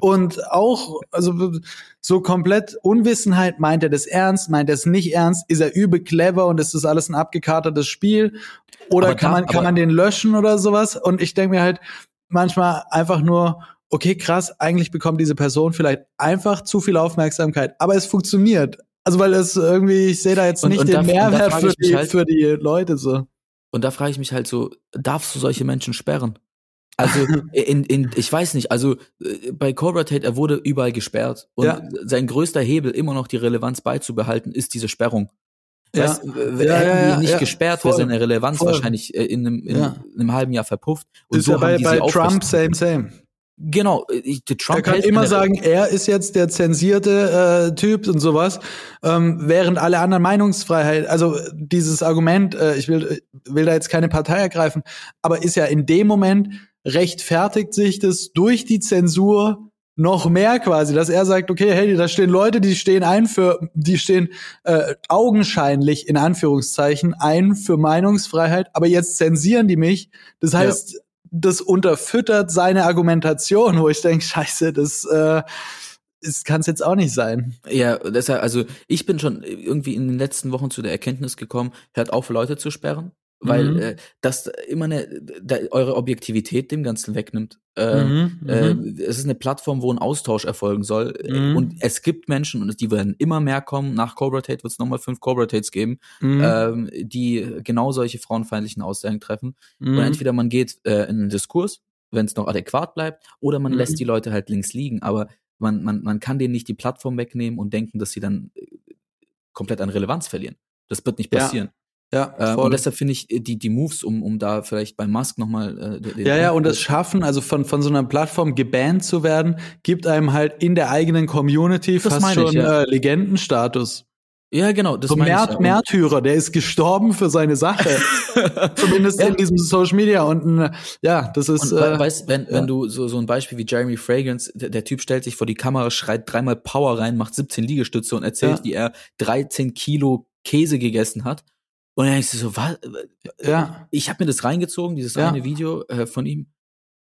Und auch, also so komplett Unwissenheit, meint er das ernst, meint er es nicht ernst, ist er übel clever und ist das alles ein abgekartetes Spiel? Oder Aber kann man, kann man den löschen oder sowas? Und ich denke mir halt manchmal einfach nur, okay, krass, eigentlich bekommt diese Person vielleicht einfach zu viel Aufmerksamkeit, aber es funktioniert. Also weil es irgendwie, ich sehe da jetzt Und- nicht und den da- und Mehrwert für die, halt- für die Leute so. Und da frage ich mich halt so, darfst du solche Menschen sperren? Also in, in, ich weiß nicht, also äh, bei Cobra Tate, er wurde überall gesperrt. Und Ja. sein größter Hebel, immer noch die Relevanz beizubehalten, ist diese Sperrung. Ja. Weißt, Ja, hätten ja, ja, nicht ja. gesperrt, wäre seine Relevanz Voll. wahrscheinlich äh, in einem, in einem halben Jahr verpufft. Und ist so ja bei, haben die bei Trump same, same. Genau, ich, der Trump Er kann immer sagen, er ist jetzt der zensierte äh, Typ und sowas, ähm, während alle anderen Meinungsfreiheit, also äh, dieses Argument, äh, ich will, will da jetzt keine Partei ergreifen, aber ist ja in dem Moment rechtfertigt sich das durch die Zensur noch mehr quasi, dass er sagt, okay, hey, da stehen Leute, die stehen ein für, die stehen äh, augenscheinlich in Anführungszeichen ein für Meinungsfreiheit, aber jetzt zensieren die mich. Das heißt, ja. Das unterfüttert seine Argumentation, wo ich denke, scheiße, das äh, kann es jetzt auch nicht sein. Ja, deshalb, also ich bin schon irgendwie in den letzten Wochen zu der Erkenntnis gekommen, hört auf, Leute zu sperren weil mhm. äh, das immer eine da, eure Objektivität dem Ganzen wegnimmt. Ähm, mhm, äh, mhm. es ist eine Plattform, wo ein Austausch erfolgen soll mhm. und es gibt Menschen und die werden immer mehr kommen. Nach Cobra Tate wird es nochmal fünf Cobra Tates geben, mhm. ähm, die genau solche frauenfeindlichen Aussagen treffen. Und mhm. entweder man geht äh, in einen Diskurs, wenn es noch adäquat bleibt, oder man lässt die Leute halt links liegen. Aber man, man, man kann denen nicht die Plattform wegnehmen und denken, dass sie dann äh, komplett an Relevanz verlieren. Das wird nicht passieren. Ja. Ja, äh, und deshalb finde ich äh, die, die Moves, um, um da vielleicht bei Musk nochmal. Äh, ja, ja, und das Schaffen, also von, von so einer Plattform gebannt zu werden, gibt einem halt in der eigenen Community das fast schon ich, ja. äh, Legendenstatus. Ja, genau. Das so Märt, ja. Märtyrer, der ist gestorben für seine Sache. Zumindest ja. in diesem Social Media. Und äh, ja, das ist. Und, äh, weißt, wenn, ja. wenn du so, so ein Beispiel wie Jeremy Fragrance, der, der, Typ stellt sich vor die Kamera, schreit dreimal Power rein, macht 17 Liegestütze und erzählt, wie er 13 Kilo Käse gegessen hat und dann du so, was? Ja. Ich habe mir das reingezogen, dieses ja. eine Video äh, von ihm.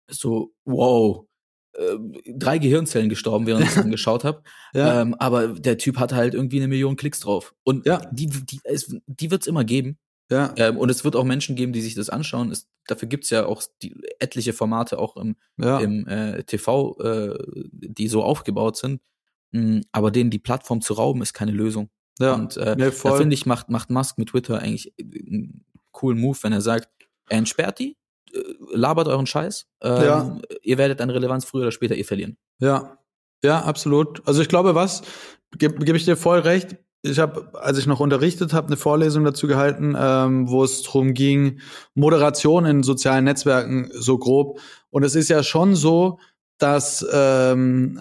So, wow. Äh, drei Gehirnzellen gestorben, während ich es angeschaut habe. Ja. Ähm, aber der Typ hat halt irgendwie eine Million Klicks drauf. Und ja. die, die, es, die wird's immer geben. Ja. Ähm, und es wird auch Menschen geben, die sich das anschauen. Es, dafür gibt's ja auch die, etliche Formate auch im, ja. im äh, TV, äh, die so aufgebaut sind. Mhm, aber denen die Plattform zu rauben, ist keine Lösung. Ja, und äh, nee, da finde ich, macht, macht Musk mit Twitter eigentlich einen coolen Move, wenn er sagt, er entsperrt die, äh, labert euren Scheiß, ähm, ja. ihr werdet an Relevanz früher oder später ihr verlieren. Ja, ja, absolut. Also ich glaube, was, gebe geb ich dir voll recht, ich habe, als ich noch unterrichtet habe, eine Vorlesung dazu gehalten, ähm, wo es darum ging, Moderation in sozialen Netzwerken so grob. Und es ist ja schon so, dass ähm,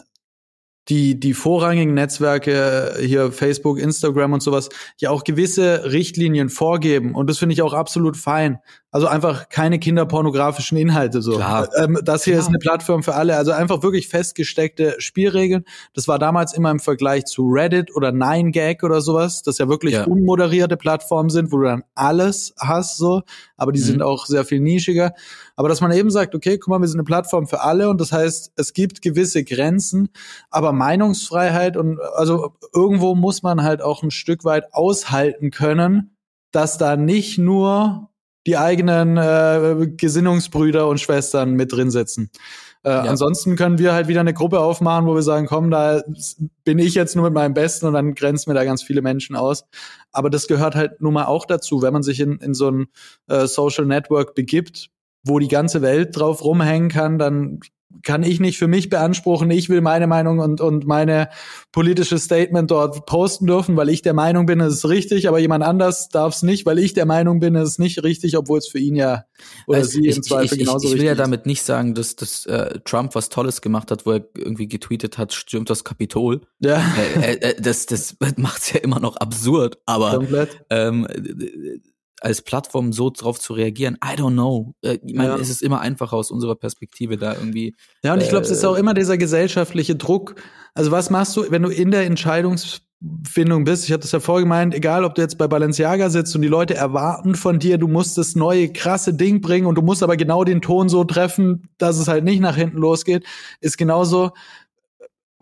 die, die vorrangigen Netzwerke, hier Facebook, Instagram und sowas, ja auch gewisse Richtlinien vorgeben. Und das finde ich auch absolut fein. Also einfach keine kinderpornografischen Inhalte so. Klar. Ähm, das hier Klar. ist eine Plattform für alle. Also einfach wirklich festgesteckte Spielregeln. Das war damals immer im Vergleich zu Reddit oder 9gag oder sowas, das ja wirklich ja. unmoderierte Plattformen sind, wo du dann alles hast so. Aber die mhm. sind auch sehr viel nischiger. Aber dass man eben sagt, okay, guck mal, wir sind eine Plattform für alle und das heißt, es gibt gewisse Grenzen, aber Meinungsfreiheit und also irgendwo muss man halt auch ein Stück weit aushalten können, dass da nicht nur die eigenen äh, Gesinnungsbrüder und Schwestern mit drin sitzen. Äh, ja. Ansonsten können wir halt wieder eine Gruppe aufmachen, wo wir sagen, komm, da bin ich jetzt nur mit meinem Besten und dann grenzen wir da ganz viele Menschen aus. Aber das gehört halt nun mal auch dazu, wenn man sich in, in so ein äh, Social Network begibt, wo die ganze Welt drauf rumhängen kann, dann kann ich nicht für mich beanspruchen, ich will meine Meinung und, und meine politische Statement dort posten dürfen, weil ich der Meinung bin, es ist richtig, aber jemand anders darf es nicht, weil ich der Meinung bin, es ist nicht richtig, obwohl es für ihn ja oder also sie ich, im Zweifel ich, ich, genauso ich, ich will ja damit nicht sagen, dass, dass äh, Trump was Tolles gemacht hat, wo er irgendwie getweetet hat, stürmt das Kapitol. Ja. Äh, äh, das das macht's ja immer noch absurd, aber ähm, als Plattform so drauf zu reagieren, I don't know. Äh, ich meine, ja. es ist immer einfacher aus unserer Perspektive da irgendwie. Ja, und ich glaube, es ist auch äh, immer dieser gesellschaftliche Druck. Also was machst du, wenn du in der Entscheidungsfindung bist? Ich hatte das ja vorher gemeint, egal ob du jetzt bei Balenciaga sitzt und die Leute erwarten von dir, du musst das neue krasse Ding bringen und du musst aber genau den Ton so treffen, dass es halt nicht nach hinten losgeht, ist genauso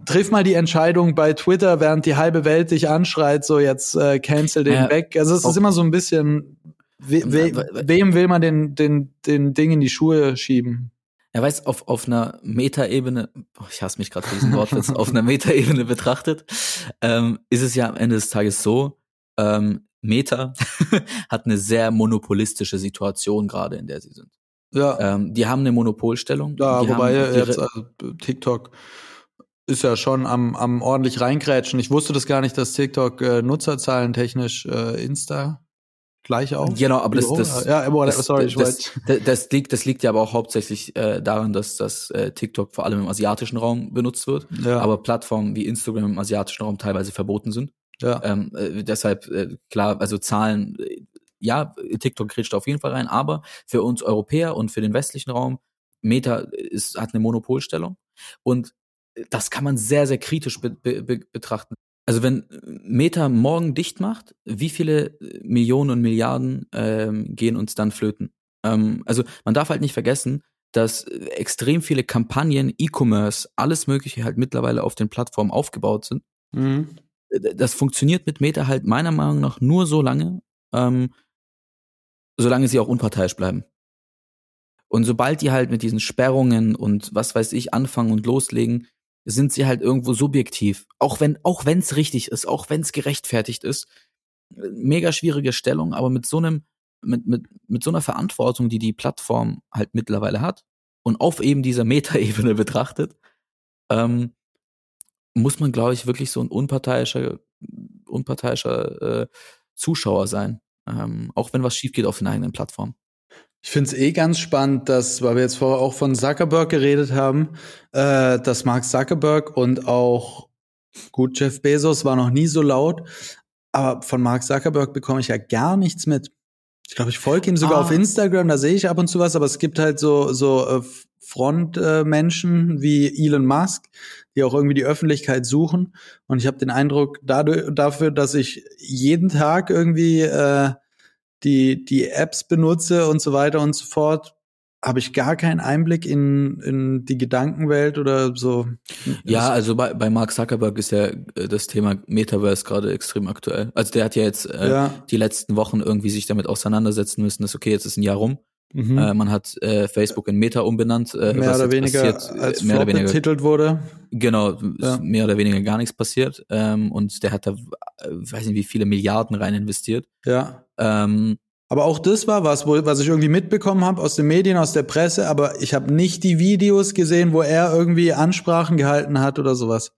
triff mal die Entscheidung bei Twitter, während die halbe Welt dich anschreit, so jetzt äh, cancel den ja, weg. Also es ist immer so ein bisschen, we, we, wem will man den, den, den Ding in die Schuhe schieben? Er weiß, auf, auf einer Metaebene, oh, ich hasse mich gerade für diesen Wortwitz, auf einer Metaebene betrachtet, ähm, ist es ja am Ende des Tages so, ähm, Meta hat eine sehr monopolistische Situation gerade, in der sie sind. Ja. Ähm, die haben eine Monopolstellung. Ja, wobei jetzt also, TikTok ist ja schon am, am ordentlich reingrätschen. Ich wusste das gar nicht, dass TikTok äh, Nutzerzahlen technisch äh, Insta gleich auch. Genau, aber das, das, ja, aber, das, sorry, ich das, das, das, liegt, das liegt ja aber auch hauptsächlich äh, daran, dass das äh, TikTok vor allem im asiatischen Raum benutzt wird, ja. aber Plattformen wie Instagram im asiatischen Raum teilweise verboten sind. Ja. Ähm, äh, deshalb äh, klar, also Zahlen, äh, ja, TikTok kriegt auf jeden Fall rein, aber für uns Europäer und für den westlichen Raum Meta ist, hat eine Monopolstellung und das kann man sehr, sehr kritisch be be betrachten. Also wenn Meta morgen dicht macht, wie viele Millionen und Milliarden ähm, gehen uns dann flöten? Ähm, also man darf halt nicht vergessen, dass extrem viele Kampagnen, E-Commerce, alles Mögliche halt mittlerweile auf den Plattformen aufgebaut sind. Mhm. Das funktioniert mit Meta halt meiner Meinung nach nur so lange, ähm, solange sie auch unparteiisch bleiben. Und sobald die halt mit diesen Sperrungen und was weiß ich anfangen und loslegen, sind sie halt irgendwo subjektiv. Auch wenn, auch wenn es richtig ist, auch wenn es gerechtfertigt ist. Mega schwierige Stellung, aber mit so einem, mit, mit, mit so einer Verantwortung, die die Plattform halt mittlerweile hat und auf eben dieser Metaebene betrachtet, ähm, muss man, glaube ich, wirklich so ein unparteiischer, unparteiischer äh, Zuschauer sein. Ähm, auch wenn was schief geht auf den eigenen Plattformen. Ich finde es eh ganz spannend, dass, weil wir jetzt vorher auch von Zuckerberg geredet haben, äh, dass Mark Zuckerberg und auch, gut, Jeff Bezos war noch nie so laut, aber von Mark Zuckerberg bekomme ich ja gar nichts mit. Ich glaube, ich folge ihm sogar ah. auf Instagram, da sehe ich ab und zu was, aber es gibt halt so, so äh, Frontmenschen äh, wie Elon Musk, die auch irgendwie die Öffentlichkeit suchen. Und ich habe den Eindruck, dadurch, dafür, dass ich jeden Tag irgendwie äh, die, die Apps benutze und so weiter und so fort, habe ich gar keinen Einblick in, in die Gedankenwelt oder so. Ja, also bei, bei Mark Zuckerberg ist ja äh, das Thema Metaverse gerade extrem aktuell. Also der hat ja jetzt äh, ja. die letzten Wochen irgendwie sich damit auseinandersetzen müssen, dass okay, jetzt ist ein Jahr rum. Mhm. Äh, man hat äh, Facebook in Meta umbenannt. Äh, mehr oder weniger passiert, äh, als mehr oder weniger, betitelt wurde. Genau, ja. mehr oder weniger gar nichts passiert. Ähm, und der hat da, äh, weiß nicht, wie viele Milliarden rein investiert. Ja. Ähm, aber auch das war was, wo, was ich irgendwie mitbekommen habe aus den Medien, aus der Presse, aber ich habe nicht die Videos gesehen, wo er irgendwie Ansprachen gehalten hat oder sowas.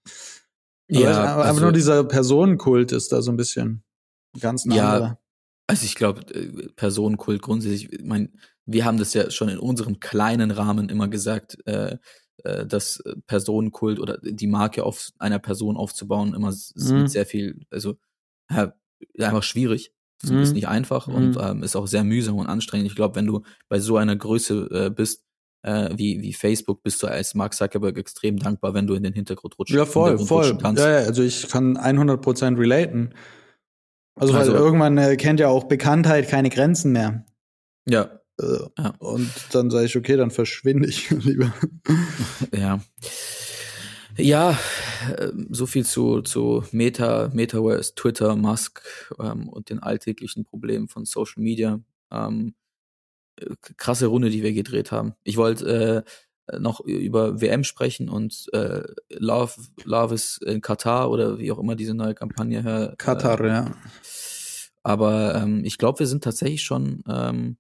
Ja, aber, also, nur dieser Personenkult ist da so ein bisschen ganz nah. Ja, also ich glaube, äh, Personenkult grundsätzlich, ich meine, wir haben das ja schon in unserem kleinen Rahmen immer gesagt, äh, äh, dass Personenkult oder die Marke auf einer Person aufzubauen immer mhm. mit sehr viel, also ja, einfach schwierig. Mhm. Ist nicht einfach mhm. und ähm, ist auch sehr mühsam und anstrengend. Ich glaube, wenn du bei so einer Größe äh, bist, äh, wie, wie Facebook, bist du als Mark Zuckerberg extrem dankbar, wenn du in den Hintergrund rutschen, ja, voll, voll. kannst. Ja, ja, also ich kann 100% relaten. Also, also weil irgendwann äh, kennt ja auch Bekanntheit keine Grenzen mehr. Ja. Äh, ja. Und dann sage ich, okay, dann verschwinde ich lieber. Ja. Ja, ähm, so viel zu, zu Meta, Metaverse, Twitter, Musk ähm, und den alltäglichen Problemen von Social Media. Ähm, äh, krasse Runde, die wir gedreht haben. Ich wollte äh, noch über WM sprechen und äh, Love, Love is in Katar oder wie auch immer diese neue Kampagne her. Katar, äh, ja. Aber ähm, ich glaube, wir sind tatsächlich schon ähm,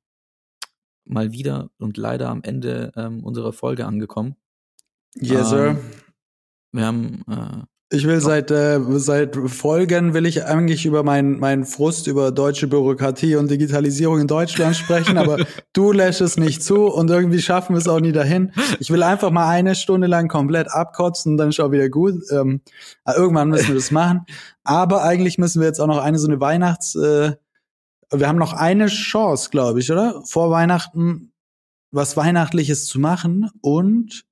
mal wieder und leider am Ende ähm, unserer Folge angekommen. Yes, sir. Ähm, wir haben. Äh, ich will seit äh, seit Folgen will ich eigentlich über meinen meinen Frust über deutsche Bürokratie und Digitalisierung in Deutschland sprechen, aber du lässt es nicht zu und irgendwie schaffen wir es auch nie dahin. Ich will einfach mal eine Stunde lang komplett abkotzen, dann ist auch wieder gut. Ähm, irgendwann müssen wir das machen. Aber eigentlich müssen wir jetzt auch noch eine so eine Weihnachts. Äh, wir haben noch eine Chance, glaube ich, oder? Vor Weihnachten was Weihnachtliches zu machen und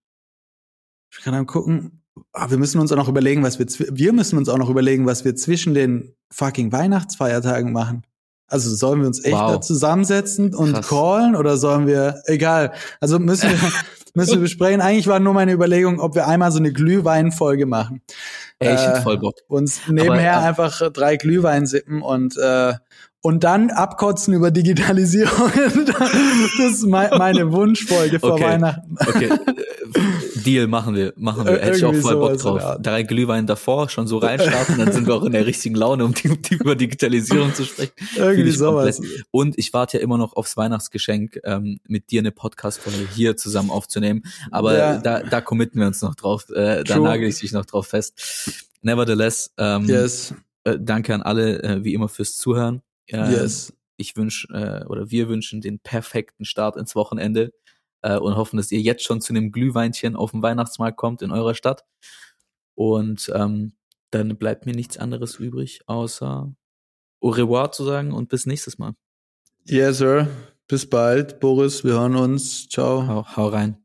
ich kann dann gucken, ah, wir müssen uns auch noch überlegen, was wir, wir müssen uns auch noch überlegen, was wir zwischen den fucking Weihnachtsfeiertagen machen. Also sollen wir uns echt wow. da zusammensetzen und Krass. callen oder sollen wir, egal. Also müssen wir, müssen wir besprechen. Eigentlich war nur meine Überlegung, ob wir einmal so eine Glühweinfolge machen. Ey, ich äh, voll Bock. Uns nebenher Aber, äh, einfach drei Glühwein sippen und äh, und dann abkotzen über Digitalisierung. das ist meine Wunschfolge vor okay. Weihnachten. Okay, Deal machen wir, machen wir. Hätte ich auch voll Bock drauf. Drei Glühwein davor, schon so reinstarten, dann sind wir auch in der richtigen Laune, um, die, die über Digitalisierung zu sprechen. Irgendwie sowas. Komplett. Und ich warte ja immer noch aufs Weihnachtsgeschenk, ähm, mit dir eine Podcast-Folge hier zusammen aufzunehmen. Aber ja. da, da committen wir uns noch drauf. Äh, da nagel ich dich noch drauf fest. Nevertheless, ähm, yes. äh, danke an alle, äh, wie immer, fürs Zuhören. Äh, yes. Ich wünsche äh, oder wir wünschen den perfekten Start ins Wochenende äh, und hoffen, dass ihr jetzt schon zu einem Glühweinchen auf dem Weihnachtsmarkt kommt in eurer Stadt. Und ähm, dann bleibt mir nichts anderes übrig, außer au revoir zu sagen und bis nächstes Mal. Yes, sir. Bis bald, Boris. Wir hören uns. Ciao. Hau, hau rein.